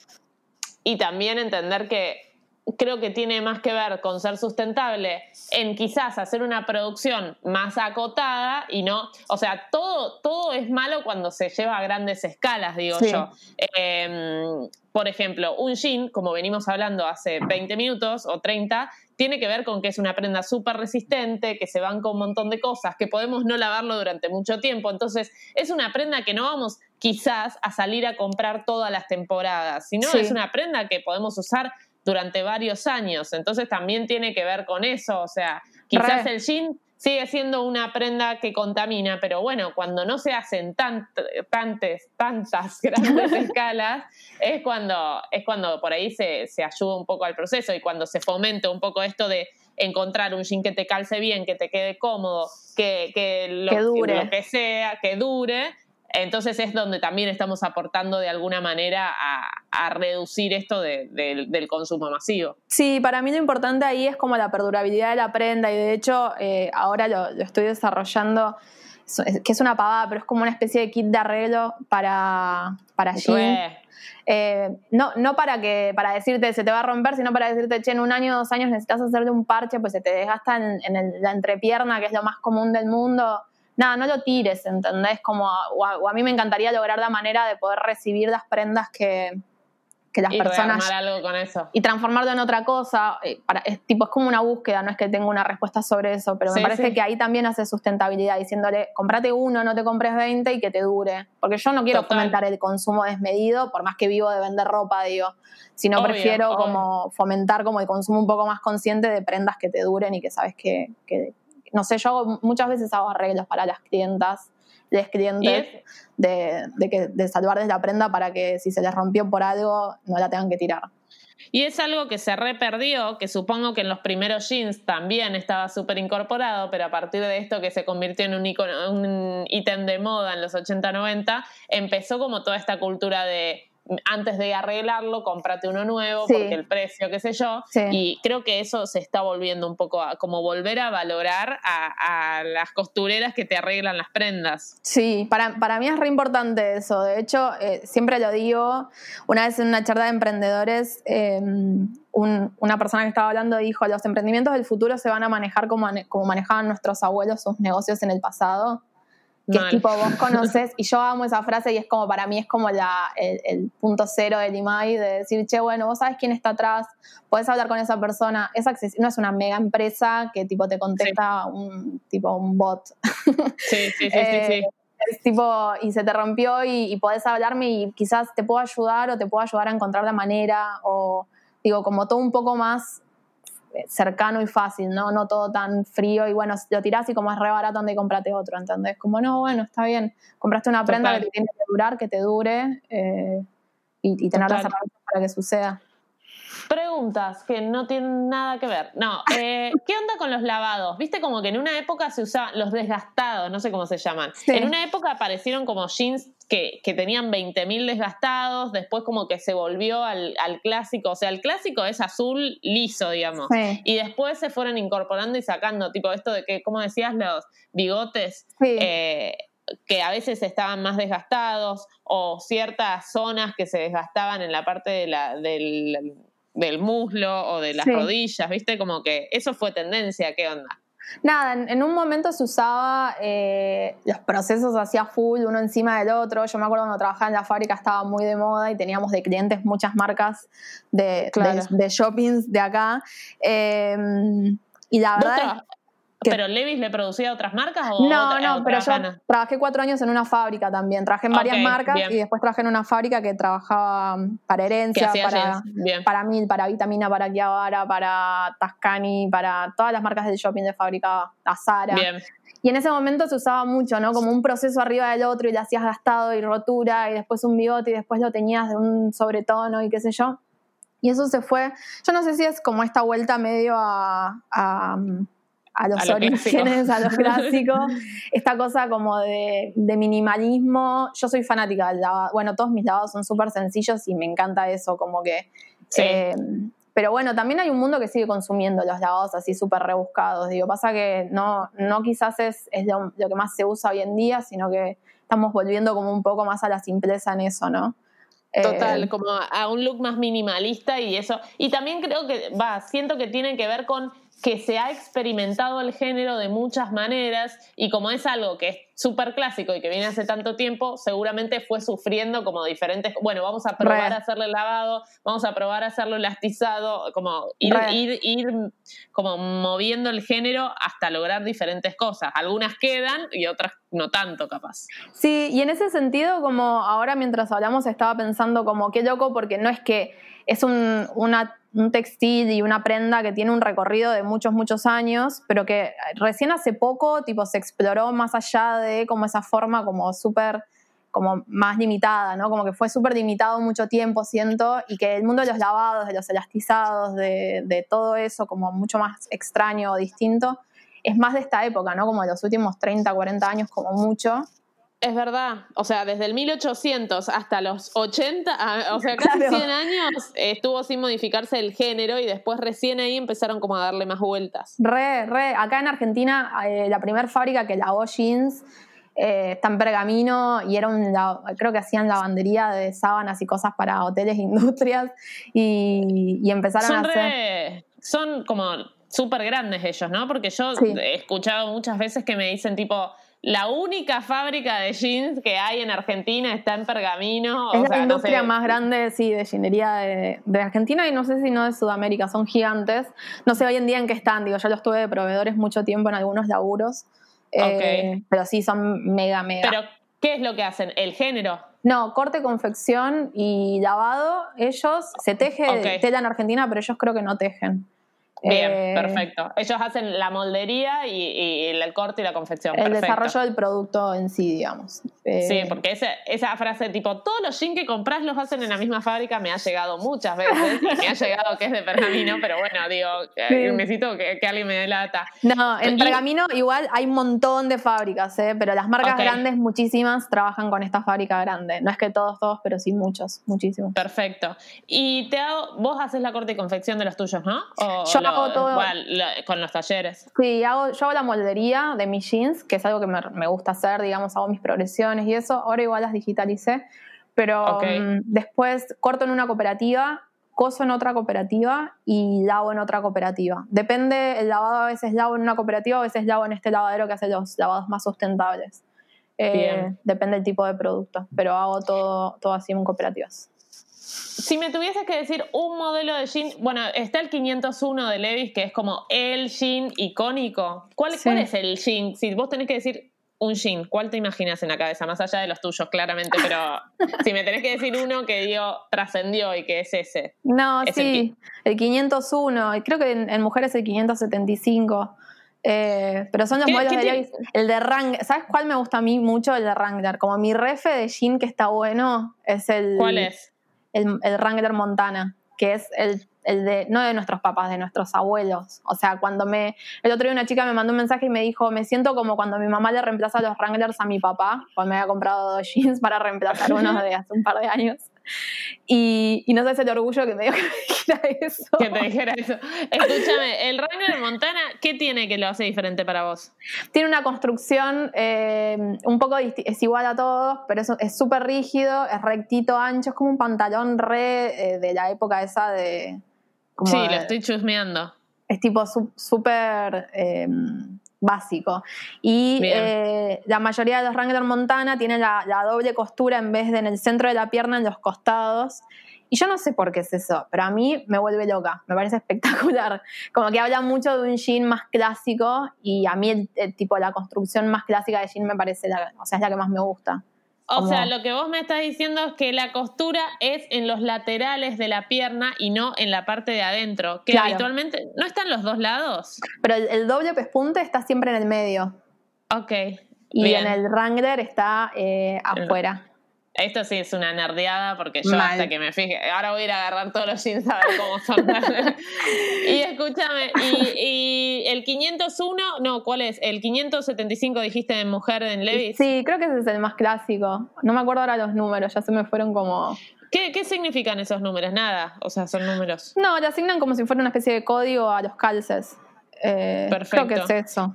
y también entender que creo que tiene más que ver con ser sustentable en quizás hacer una producción más acotada y no, o sea, todo, todo es malo cuando se lleva a grandes escalas, digo yo. Em, por ejemplo, un jean, como venimos hablando hace 20 minutos o 30, tiene que ver con que es una prenda súper resistente, que se van con un montón de cosas, que podemos no lavarlo durante mucho tiempo. Entonces, es una prenda que no vamos quizás a salir a comprar todas las temporadas, sino es una prenda que podemos usar durante varios años. Entonces también tiene que ver con eso. O sea, quizás el jean sigue siendo una prenda que contamina, pero bueno, cuando no se hacen tantas, tantas grandes escalas, es cuando, es cuando por ahí se, ayuda un poco al proceso y cuando se fomenta un poco esto de encontrar un jean que te calce bien, que te quede cómodo, que, que, lo, dure. que, lo que sea, que dure entonces es donde también estamos aportando de alguna manera a, reducir esto del consumo masivo. Sí, para mí lo importante ahí es como la perdurabilidad de la prenda y de hecho eh, ahora lo, estoy desarrollando, que es una pavada, pero es como una especie de kit de arreglo para, para jean. Eh, no, no para que para decirte se te va a romper, sino para decirte, che, en un año o dos años necesitas hacerle un parche, pues se te desgasta en, en la entrepierna, que es lo más común del mundo nada, no lo tires, ¿entendés? Como, o a, mí me encantaría lograr la manera de poder recibir las prendas que, que las y personas... algo con eso. Y transformarlo en otra cosa. Eh, para, es, tipo, es como una búsqueda, no es que tenga una respuesta sobre eso, pero me parece que ahí también hace sustentabilidad, diciéndole, comprate uno, no te compres 20 y que te dure. Porque yo no quiero fomentar el consumo desmedido, por más que vivo de vender ropa, digo, sino prefiero como fomentar como el consumo un poco más consciente de prendas que te duren y que sabes que, que no sé, yo muchas veces hago arreglos para las clientas, les clientes, de, de, que, de salvarles la prenda para que si se les rompió por algo no la tengan que tirar. Y es algo que se reperdió, que supongo que en los primeros jeans también estaba súper incorporado, pero a partir de esto que se convirtió en un, un ítem de moda en los 80-90, empezó como toda esta cultura de antes de arreglarlo, cómprate uno nuevo porque el precio, qué sé yo. Y creo que eso se está volviendo un poco a, como volver a valorar a, las costureras que te arreglan las prendas. Sí, para, para mí es re importante eso. De hecho, eh, siempre lo digo, una vez en una charla de emprendedores, em, una persona que estaba hablando dijo, los emprendimientos del futuro se van a manejar como, como manejaban nuestros abuelos sus negocios en el pasado que es tipo vos conoces, y yo amo esa frase y es como para mí es como la, el, punto cero del IMAI de decir, che, bueno, vos sabes quién está atrás, podés hablar con esa persona, es no es una mega empresa que tipo te contesta un tipo un bot. Sí, sí, sí, sí, sí. Es tipo, y se te rompió y, y podés hablarme y quizás te puedo ayudar o te puedo ayudar a encontrar la manera o digo, como todo un poco más eh, cercano y fácil, ¿no? No todo tan frío y bueno, lo tirás y como es re barato, donde comprate otro, ¿entendés? Como no, bueno, está bien, compraste una prenda que te tiene que durar, que te dure eh, y, tener las herramientas para que suceda. Preguntas que no tienen nada que ver. No, eh, ¿qué onda con los lavados? Viste como que en una época se usaban los desgastados, no sé cómo se llaman. En una época aparecieron como jeans que, que tenían 20.000 desgastados, después como que se volvió al, clásico, o sea, el clásico es azul liso, digamos. Y después se fueron incorporando y sacando, tipo esto de que, como decías, los bigotes. Eh, que a veces estaban más desgastados o ciertas zonas que se desgastaban en la parte de la, del, del muslo o de las rodillas, ¿viste? Como que eso fue tendencia, ¿qué onda? Nada, en, un momento se usaba eh, los procesos hacia full, uno encima del otro. Yo me acuerdo cuando trabajaba en la fábrica estaba muy de moda y teníamos de clientes muchas marcas de, de, shoppings de acá. Eh, y la verdad. ¿Pero Levis le producía a otras marcas o No, no, pero yo trabajé cuatro años en una fábrica también. Trabajé en varias marcas y después trabajé en una fábrica que trabajaba para herencia, para, para Mil, para Vitamina, para Chiavara, para Tascani, para todas las marcas del shopping de fábrica, a Zara. Y en ese momento se usaba mucho, ¿no? Como un proceso arriba del otro y le hacías gastado y rotura y después un bigote y después lo tenías de un sobretono y qué sé yo. Y eso se fue, yo no sé si es como esta vuelta medio a a los orígenes, a los clásicos, esta cosa como de, minimalismo. Yo soy fanática del lavado, bueno, todos mis lavados son súper sencillos y me encanta eso, como que... Eh, pero bueno, también hay un mundo que sigue consumiendo los lavados así súper rebuscados. Digo, pasa que no, no quizás es, es lo, que más se usa hoy en día, sino que estamos volviendo como un poco más a la simpleza en eso, ¿no? Total, eh, como a un look más minimalista y eso. Y también creo que, va, siento que tiene que ver con que se ha experimentado el género de muchas maneras y como es algo que es súper clásico y que viene hace tanto tiempo, seguramente fue sufriendo como diferentes, bueno, vamos a probar a hacerle lavado, vamos a probar a hacerlo elastizado, como ir, ir, ir, como moviendo el género hasta lograr diferentes cosas. Algunas quedan y otras no tanto capaz. Sí, y en ese sentido, como ahora mientras hablamos estaba pensando como qué loco porque no es que es un, un, textil y una prenda que tiene un recorrido de muchos, muchos años, pero que recién hace poco, tipo, se exploró más allá de como esa forma como súper, como más limitada, ¿no? Como que fue súper limitado mucho tiempo, siento, y que el mundo de los lavados, de los elastizados, de, de todo eso, como mucho más extraño o distinto, es más de esta época, ¿no? Como de los últimos 30, 40 años como mucho. Es verdad, o sea, desde el 1800 hasta los 80, ah, o sea, casi 100 años estuvo sin modificarse el género y después recién ahí empezaron como a darle más vueltas. Re, re, acá en Argentina eh, la primera fábrica que lavó jeans eh, está en Pergamino y era un, creo que hacían lavandería de sábanas y cosas para hoteles e industrias y, empezaron a hacer... son como súper grandes ellos, ¿no? Porque yo he escuchado muchas veces que me dicen tipo la única fábrica de jeans que hay en Argentina está en Pergamino. Es la industria más grande, sí, de jeanería de, Argentina y no sé si no de Sudamérica, son gigantes. No sé hoy en día en qué están, digo, yo los tuve de proveedores mucho tiempo en algunos laburos. Eh, pero sí, son mega, mega. Pero, ¿qué es lo que hacen? ¿El género? No, corte, confección y lavado. Ellos se teje tela en Argentina, pero ellos creo que no tejen. Bien, eh, perfecto. Ellos hacen la moldería y, el corte y la confección. El desarrollo del producto en sí, digamos. Eh, sí, porque esa, frase tipo, todos los jeans que compras los hacen en la misma fábrica me ha llegado muchas veces y me ha llegado que es de pergamino, pero bueno, digo, eh, necesito que, alguien me dé la data. No, en pergamino igual hay un montón de fábricas, pero las marcas grandes, muchísimas, trabajan con esta fábrica grande. No es que todos, todos, pero sí muchos, muchísimos. Perfecto. Y te hago, vos haces la corte y confección de los tuyos, ¿no? Con los talleres. Sí, hago, yo hago la moldería de mis jeans, que es algo que me, gusta hacer, digamos, hago mis progresiones y eso. Ahora igual las digitalicé, pero mm, después corto en una cooperativa, coso en otra cooperativa y lavo en otra cooperativa. Depende, el lavado a veces lavo en una cooperativa, a veces lavo en este lavadero que hace los lavados más sustentables. Eh, depende del tipo de producto, pero hago todo, todo así en cooperativas. Si me tuvieses que decir un modelo de jean, bueno, está el 501 de Levis, que es como el jean icónico. ¿Cuál, ¿cuál es el jean? Si vos tenés que decir un jean, ¿cuál te imaginas en la cabeza? Más allá de los tuyos, claramente, pero si me tenés que decir uno que digo trascendió y que es ese. No, sí, el, 501, creo que en, mujeres el 575. Eh, pero son los modelos de Levis. El de Wrangler, ¿sabes cuál me gusta a mí mucho? El de Wrangler. Como mi refe de jean que está bueno es el. ¿Cuál es? El, el Wrangler Montana, que es el, el, de, no de nuestros papás, de nuestros abuelos. O sea, cuando me, el otro día una chica me mandó un mensaje y me dijo, me siento como cuando mi mamá le reemplaza los Wranglers a mi papá, cuando me había comprado dos jeans para reemplazar unos de hace un par de años. Y, y no sé, es el orgullo que me dio que me dijera eso. Que te dijera eso. Escúchame, el Wrangler Montana, ¿qué tiene que lo hace diferente para vos? Tiene una construcción eh, un poco, es igual a todos, pero es súper rígido, es rectito, ancho, es como un pantalón re eh, de la época esa de... sí, lo estoy chusmeando. Es tipo súper... Eh, básico. Y eh, la mayoría de los Wrangler Montana tienen la, doble costura en vez de en el centro de la pierna, en los costados. Y yo no sé por qué es eso, pero a mí me vuelve loca, me parece espectacular. Como que habla mucho de un jean más clásico y a mí el, tipo, la construcción más clásica de jean me parece, la, o sea, es la que más me gusta. O sea, lo que vos me estás diciendo es que la costura es en los laterales de la pierna y no en la parte de adentro, que habitualmente no están los dos lados. Pero el, doble pespunte está siempre en el medio. Ok. Y en el Wrangler está eh, afuera. Esto sí es una nerdeada porque yo hasta que me fije, ahora voy a ir a agarrar todos los jeans a ver cómo son. y escúchame, y, el 501, no, ¿cuál es? ¿El 575 dijiste de mujer en Levis? Sí, creo que ese es el más clásico. No me acuerdo ahora los números, ya se me fueron como... ¿Qué, ¿Qué, significan esos números? Nada, o sea, son números. No, le asignan como si fuera una especie de código a los calces. Eh, Perfecto. Creo que es eso.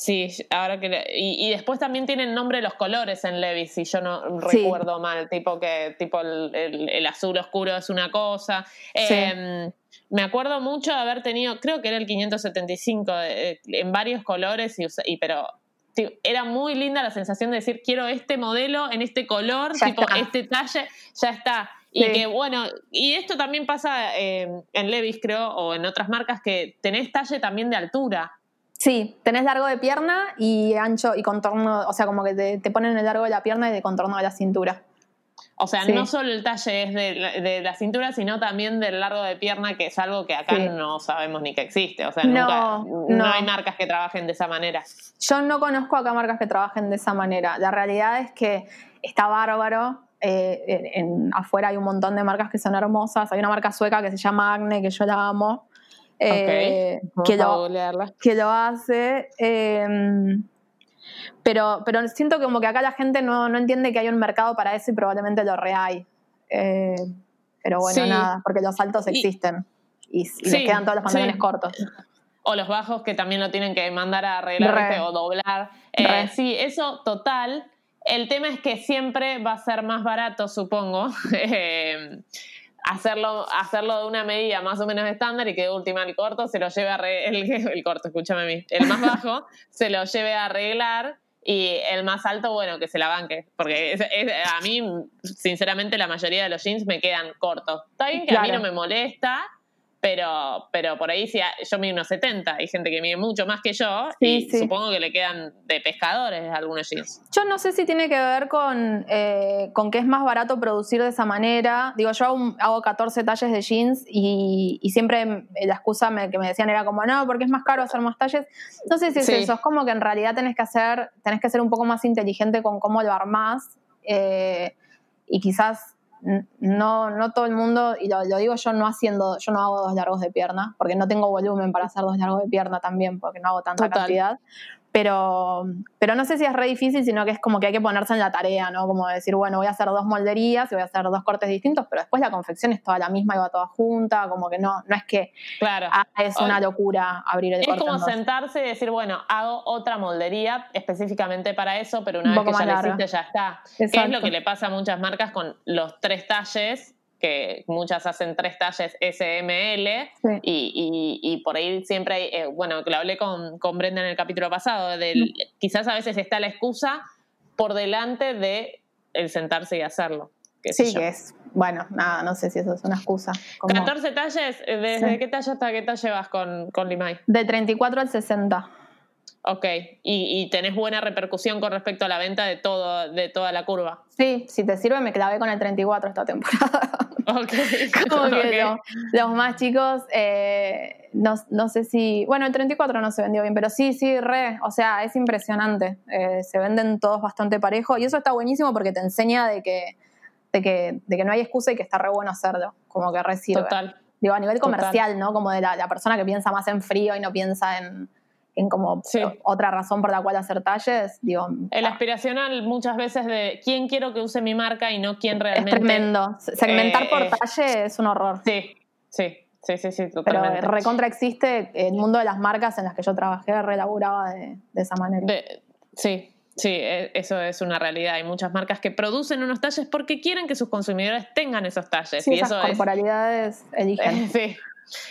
Sí, ahora que y, después también tienen nombre los colores en Levis, si yo no recuerdo mal, tipo que tipo el, azul oscuro es una cosa. Em, me acuerdo mucho de haber tenido, creo que era el 575 eh, en varios colores y, pero era muy linda la sensación de decir quiero este modelo en este color, tipo este talle, ya está. Y que bueno, y esto también pasa em, en Levis creo o en otras marcas que tenés talle también de altura. Sí, tenés largo de pierna y ancho y contorno, o sea, como que te, ponen el largo de la pierna y de contorno de la cintura. O sea, no solo el talle es de, la cintura, sino también del largo de pierna, que es algo que acá no sabemos ni que existe. O sea, no, no, hay marcas que trabajen de esa manera. Yo no conozco acá marcas que trabajen de esa manera. La realidad es que está bárbaro. Eh, en, afuera hay un montón de marcas que son hermosas. Hay una marca sueca que se llama Agne, que yo la amo eh, que, lo, que, lo, hace. Em, pero, pero siento como que acá la gente no, entiende que hay un mercado para eso y probablemente lo re hay. Eh, pero bueno, nada, porque los altos existen y, les quedan todos los pantalones cortos. O los bajos que también lo tienen que mandar a arreglar o doblar. Eh, sí, eso total. El tema es que siempre va a ser más barato, supongo. hacerlo, hacerlo de una medida más o menos estándar y que de última el corto se lo lleve a el, el corto, escúchame a mí, el más bajo se lo lleve a arreglar y el más alto, bueno, que se la banque. Porque a mí, sinceramente, la mayoría de los jeans me quedan cortos. Está bien que a mí no me molesta, pero, pero por ahí si yo mido unos 70, hay gente que mide mucho más que yo y supongo que le quedan de pescadores algunos jeans. Yo no sé si tiene que ver con, eh, con que es más barato producir de esa manera. Digo, yo hago, 14 talles de jeans y, siempre la excusa que me decían era como, no, porque es más caro hacer más talles. No sé si es eso, es como que en realidad tenés que hacer, tenés que ser un poco más inteligente con cómo lo armás eh, y quizás no, no todo el mundo, y lo, digo yo no haciendo, yo no hago dos largos de pierna, porque no tengo volumen para hacer dos largos de pierna también, porque no hago tanta cantidad. Pero, pero no sé si es re difícil, sino que es como que hay que ponerse en la tarea, ¿no? Como decir, bueno, voy a hacer dos molderías y voy a hacer dos cortes distintos, pero después la confección es toda la misma y va toda junta, como que no, no es que claro. Ah, es una locura abrir el Es como sentarse y decir, bueno, hago otra moldería específicamente para eso, pero una vez que ya lo hiciste ya está. Que es lo que le pasa a muchas marcas con los tres talles que muchas hacen tres talles SML y, por ahí siempre hay, eh, bueno, que lo hablé con, con, Brenda en el capítulo pasado, del, quizás a veces está la excusa por delante de el sentarse y hacerlo. sí, que es, bueno, nada, no sé si eso es una excusa. 14 talles, ¿desde qué talla hasta qué talle vas con, con Limay? De 34 al 60. Ok, ¿Y, ¿Y, tenés buena repercusión con respecto a la venta de todo, de toda la curva. Sí, si te sirve me clavé con el 34 esta temporada. Ok. Como que los, más chicos, eh, no, no, sé si, bueno, el 34 no se vendió bien, pero sí, sí, re, o sea, es impresionante. Eh, se venden todos bastante parejo y eso está buenísimo porque te enseña de que, de que, de que no hay excusa y que está re bueno hacerlo, como que recibe. Total. Digo, a nivel comercial, ¿no? Como de la persona que piensa más en frío y no piensa en en como otra razón por la cual hacer talles, digo... El aspiracional muchas veces de quién quiero que use mi marca y no quién realmente... Es tremendo. Segmentar por eh, talle es un horror. Sí, sí. Sí, sí, sí, totalmente. Pero recontra existe el mundo de las marcas en las que yo trabajé, relaboraba de, de esa manera. sí, sí, e, eso es una realidad. Hay muchas marcas que producen unos talles porque quieren que sus consumidores tengan esos talles. Sí, y esas corporalidades eligen. sí.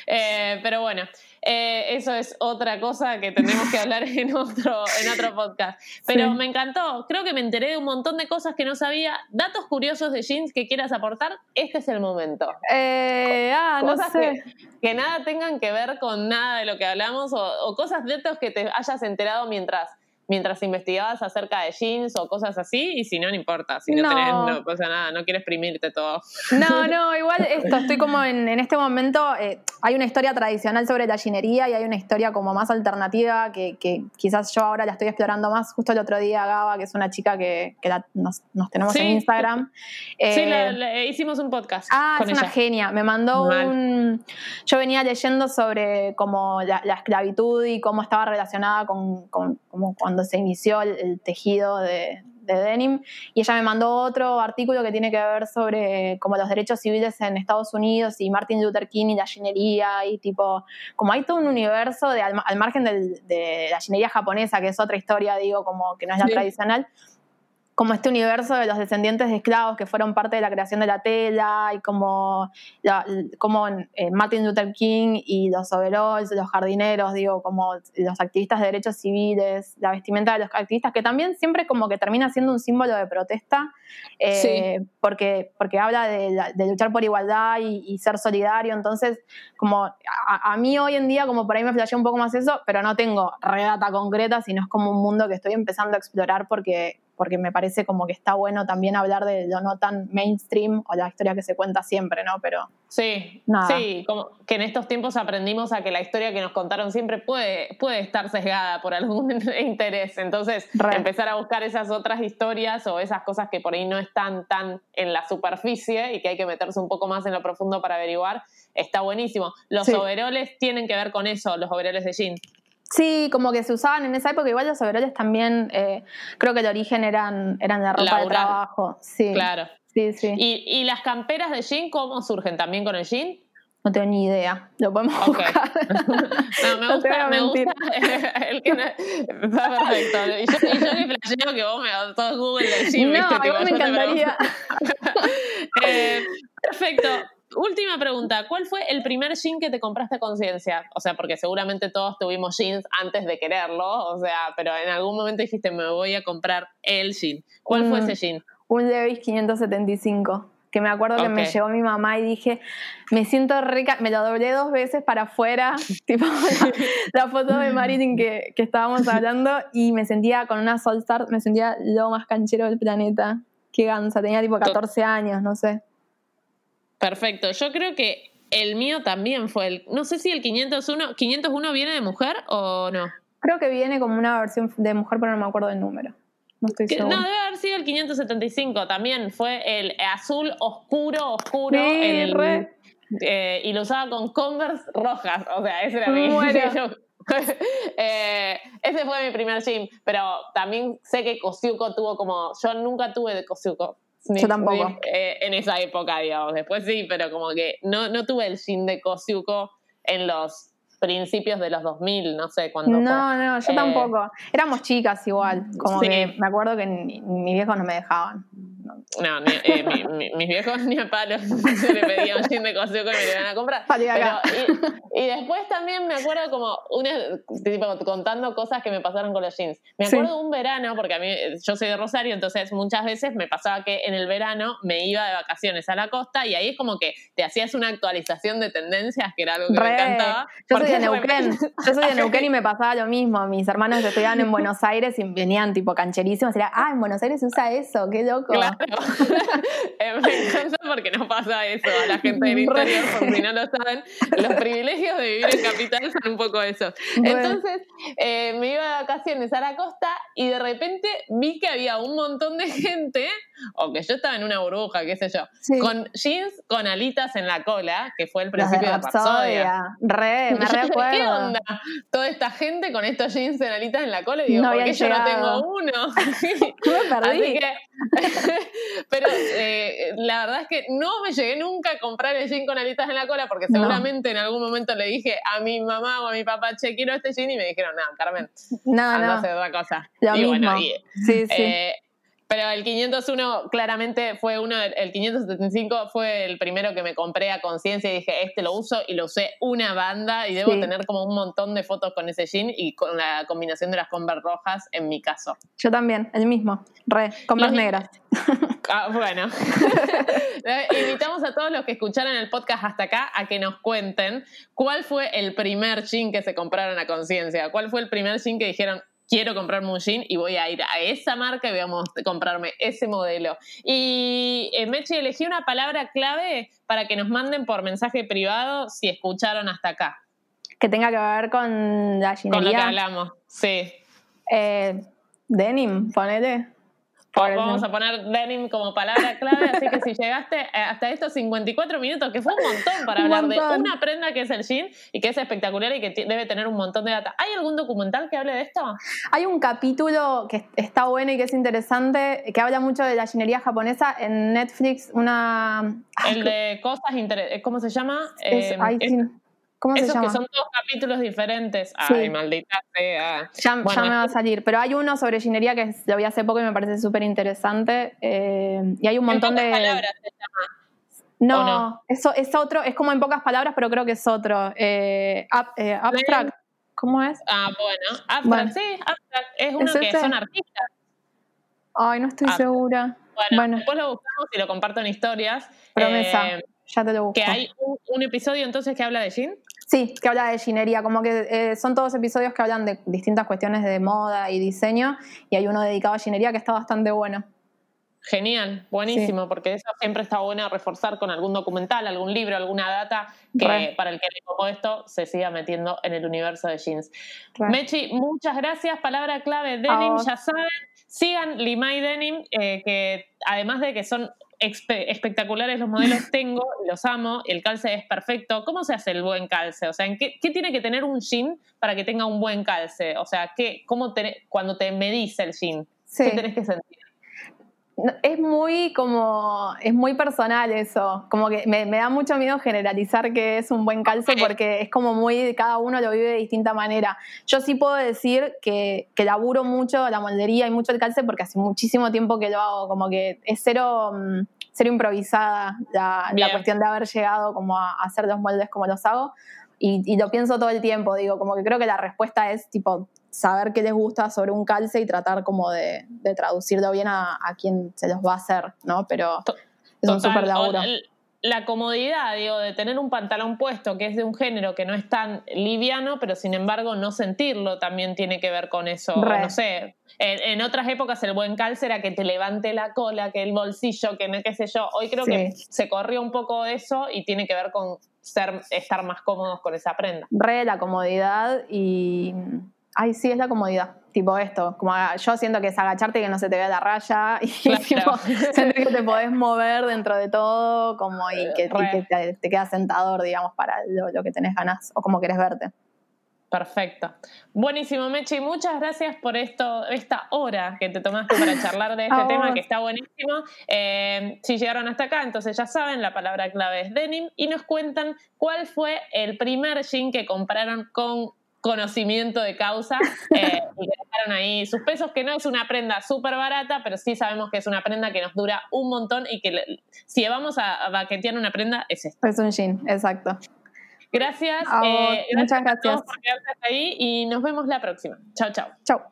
Eh, pero bueno, eh, eso es otra cosa que tenemos que hablar en otro, en otro podcast. Pero me encantó, creo que me enteré de un montón de cosas que no sabía. Datos curiosos de jeans que quieras aportar, este es el momento. Eh, ah, no sé. Que, nada tengan que ver con nada de lo que hablamos o, o cosas, datos que te hayas enterado mientras mientras investigabas acerca de jeans o cosas así, y si no, no importa, si no, no. tenés, no pasa nada, no quieres exprimirte todo. No, no, igual esto, estoy como en, en este momento, eh, hay una historia tradicional sobre la ginería y hay una historia como más alternativa que, que, quizás yo ahora la estoy explorando más. Justo el otro día Gaba, que es una chica que, que nos, nos, tenemos en Instagram. sí, eh, hicimos un podcast. Ah, es una genia, me mandó un... Yo venía leyendo sobre como la, la, esclavitud y cómo estaba relacionada con, con como cuando se inició el, tejido de, denim. Y ella me mandó otro artículo que tiene que ver sobre como los derechos civiles en Estados Unidos y Martin Luther King y la ginería y tipo como hay todo un universo de, al, margen de la ginería japonesa que es otra historia digo como que no es la tradicional como este universo de los descendientes de esclavos que fueron parte de la creación de la tela y como, como eh, Martin Luther King y los overalls, los jardineros, digo, como los activistas de derechos civiles, la vestimenta de los activistas, que también siempre como que termina siendo un símbolo de protesta, eh, porque, porque habla de, luchar por igualdad y, ser solidario, entonces como a, mí hoy en día como por ahí me flashea un poco más eso, pero no tengo redata concreta, sino es como un mundo que estoy empezando a explorar porque porque me parece como que está bueno también hablar de lo no tan mainstream o la historia que se cuenta siempre, ¿no? Pero sí, sí, como que en estos tiempos aprendimos a que la historia que nos contaron siempre puede, puede estar sesgada por algún interés, entonces empezar a buscar esas otras historias o esas cosas que por ahí no están tan en la superficie y que hay que meterse un poco más en lo profundo para averiguar, está buenísimo. Los overoles tienen que ver con eso, los overoles de jean. Sí, como que se usaban en esa época, igual los overoles también, eh, creo que el origen eran, eran de ropa de trabajo. Sí. Claro. Sí, sí. ¿Y, ¿Y, las camperas de jean cómo surgen? ¿También con el jean? No tengo ni idea. Lo podemos buscar. no, me gusta, me gusta el que no, está perfecto. Y yo, y yo que flasheo que vos me das todo Google del jean. No, a mí me encantaría. eh, perfecto última pregunta, ¿cuál fue el primer jean que te compraste a conciencia? O sea, porque seguramente todos tuvimos jeans antes de quererlo, o sea, pero en algún momento dijiste, me voy a comprar el jean. ¿Cuál fue ese jean? Un Levi's 575 que me acuerdo que me llevó mi mamá y dije, me siento rica, me lo doblé dos veces para afuera, tipo la, foto de Marilyn que, que, estábamos hablando y me sentía con una Solstar, me sentía lo más canchero del planeta. Qué gansa, tenía tipo 14 años, no sé. Perfecto. Yo creo que el mío también fue el. No sé si el 501. ¿501 viene de mujer o no? Creo que viene como una versión de mujer, pero no me acuerdo del número. No estoy segura. No, debe haber sido el 575. También fue el azul oscuro, oscuro. el, eh, y lo usaba con Converse rojas. O sea, ese era mi. eh, ese fue mi primer gym. Pero también sé que Kosiuko tuvo como. Yo nunca tuve de Kosiuko. Yo tampoco. Eh, en esa época, digamos. Después sí, pero como que no, no tuve el jean de Kosiuko en los principios de los 2000, no sé cuándo. No, no, yo eh, tampoco. Éramos chicas igual. Como que me acuerdo que mis viejos no me dejaban. No, eh, mis viejos ni a palos se le pedía un jean de coseo que me lo iban a comprar. y, después también me acuerdo como una, tipo, contando cosas que me pasaron con los jeans. Me acuerdo de un verano, porque a mí, yo soy de Rosario, entonces muchas veces me pasaba que en el verano me iba de vacaciones a la costa y ahí es como que te hacías una actualización de tendencias, que era algo que me encantaba. Yo soy de Neuquén, yo soy de Neuquén y me pasaba lo mismo. Mis hermanos estudiaban en Buenos Aires y venían tipo cancherísimos y era, ah, en Buenos Aires se usa eso, qué loco. Claro. Eh, me encanta porque no pasa eso a la gente del interior, por si no lo saben. Los privilegios de vivir en capital son un poco eso. Entonces, eh, me iba de vacaciones a la costa y de repente vi que había un montón de gente, o que yo estaba en una burbuja, qué sé yo, con jeans con alitas en la cola, que fue el principio de, Rapsodia. Re, me recuerdo. ¿Qué onda? Toda esta gente con estos jeans en alitas en la cola y digo, ¿por qué yo no tengo uno? me perdí. pero eh, la verdad es que no me llegué nunca a comprar el jean con alitas en la cola porque seguramente en algún momento le dije a mi mamá o a mi papá, che, quiero este jean y me dijeron, no, Carmen, no, no. a hacer otra cosa. Lo y mismo. Bueno, sí, sí. Eh, pero el 501 claramente fue uno, el 575 fue el primero que me compré a conciencia y dije, este lo uso y lo usé una banda y debo tener como un montón de fotos con ese jean y con la combinación de las Converse rojas en mi caso. Yo también, el mismo, re, Converse negras. Ah, bueno, invitamos a todos los que escucharon el podcast hasta acá a que nos cuenten cuál fue el primer jean que se compraron a conciencia, cuál fue el primer jean que dijeron, quiero comprarme un jean y voy a ir a esa marca y voy a comprarme ese modelo. Y eh, Mechi, elegí una palabra clave para que nos manden por mensaje privado si escucharon hasta acá. Que tenga que ver con la Con lo que hablamos, sí. Eh, denim, ponele. Vamos a poner denim como palabra clave, así que si llegaste eh, hasta estos 54 minutos, que fue un montón para hablar de una prenda que es el jean y que es espectacular y que debe tener un montón de data. ¿Hay algún documental que hable de esto? Hay un capítulo que está bueno y que es interesante, que habla mucho de la jeanería japonesa en Netflix, una... El de cosas interesantes, ¿cómo se llama? Es, eh, ¿Cómo Esos se llama? que son dos capítulos diferentes. Ay, maldita sea. Ya, me va a salir. Pero hay uno sobre ginería que lo vi hace poco y me parece súper interesante. Eh, y hay un montón de. palabras se llama. No, no, Eso, es otro, es como en pocas palabras, pero creo que es otro. Eh, eh, abstract. ¿Cómo es? Ah, bueno. Abstract, sí, abstract. Es uno que este? son artistas. Ay, no estoy segura. Bueno, después lo buscamos y lo comparto en historias. Promesa. ya te lo busco. Que hay un, un, episodio entonces que habla de Jean. Sí, que habla de ginería, como que eh, son todos episodios que hablan de distintas cuestiones de moda y diseño, y hay uno dedicado a ginería que está bastante bueno. Genial, buenísimo, porque eso siempre está bueno reforzar con algún documental, algún libro, alguna data que para el que le pongo esto se siga metiendo en el universo de jeans. Mechi, muchas gracias. Palabra clave, denim, ya saben. Sigan Limay Denim, eh, que además de que son espectaculares los modelos tengo, los amo, el calce es perfecto. ¿Cómo se hace el buen calce? O sea, qué, tiene que tener un jean para que tenga un buen calce? O sea, ¿qué, cómo cuando te medís el jean, ¿qué tenés que sentir? Es muy como, es muy personal eso, como que me, da mucho miedo generalizar que es un buen calce porque es como muy, cada uno lo vive de distinta manera. Yo sí puedo decir que, que laburo mucho la moldería y mucho el calce porque hace muchísimo tiempo que lo hago, como que es cero, mm, cero improvisada la, la cuestión de haber llegado como a, hacer los moldes como los hago. Y, y, lo pienso todo el tiempo, digo, como que creo que la respuesta es tipo, saber qué les gusta sobre un calce y tratar como de, traducirlo bien a, quien se los va a hacer, ¿no? Pero es un súper laburo. La comodidad, digo, de tener un pantalón puesto que es de un género que no es tan liviano, pero sin embargo no sentirlo también tiene que ver con eso. No sé, en, otras épocas el buen calce era que te levante la cola, que el bolsillo, que no qué sé yo. Hoy creo que se corrió un poco eso y tiene que ver con ser, estar más cómodos con esa prenda. Re la comodidad y ay, sí, es la comodidad. Tipo esto, como yo siento que es agacharte y que no se te vea la raya y tipo, que te podés mover dentro de todo como y que, te, quedas sentador, digamos, para lo, que tenés ganas o como querés verte. Perfecto. Buenísimo, Mechi. Muchas gracias por esto, esta hora que te tomaste para charlar de este tema que está buenísimo. Eh, si llegaron hasta acá, entonces ya saben, la palabra clave es denim y nos cuentan cuál fue el primer jean que compraron con conocimiento de causa eh, y dejaron ahí sus pesos, que no es una prenda súper barata, pero sí sabemos que es una prenda que nos dura un montón y que si vamos a, baquetear una prenda es esta. Es un jean, exacto. Gracias. Eh, muchas gracias. por quedarse ahí y nos vemos la próxima. Chao, chao. Chao.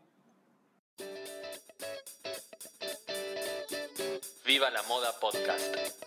Viva la Moda Podcast.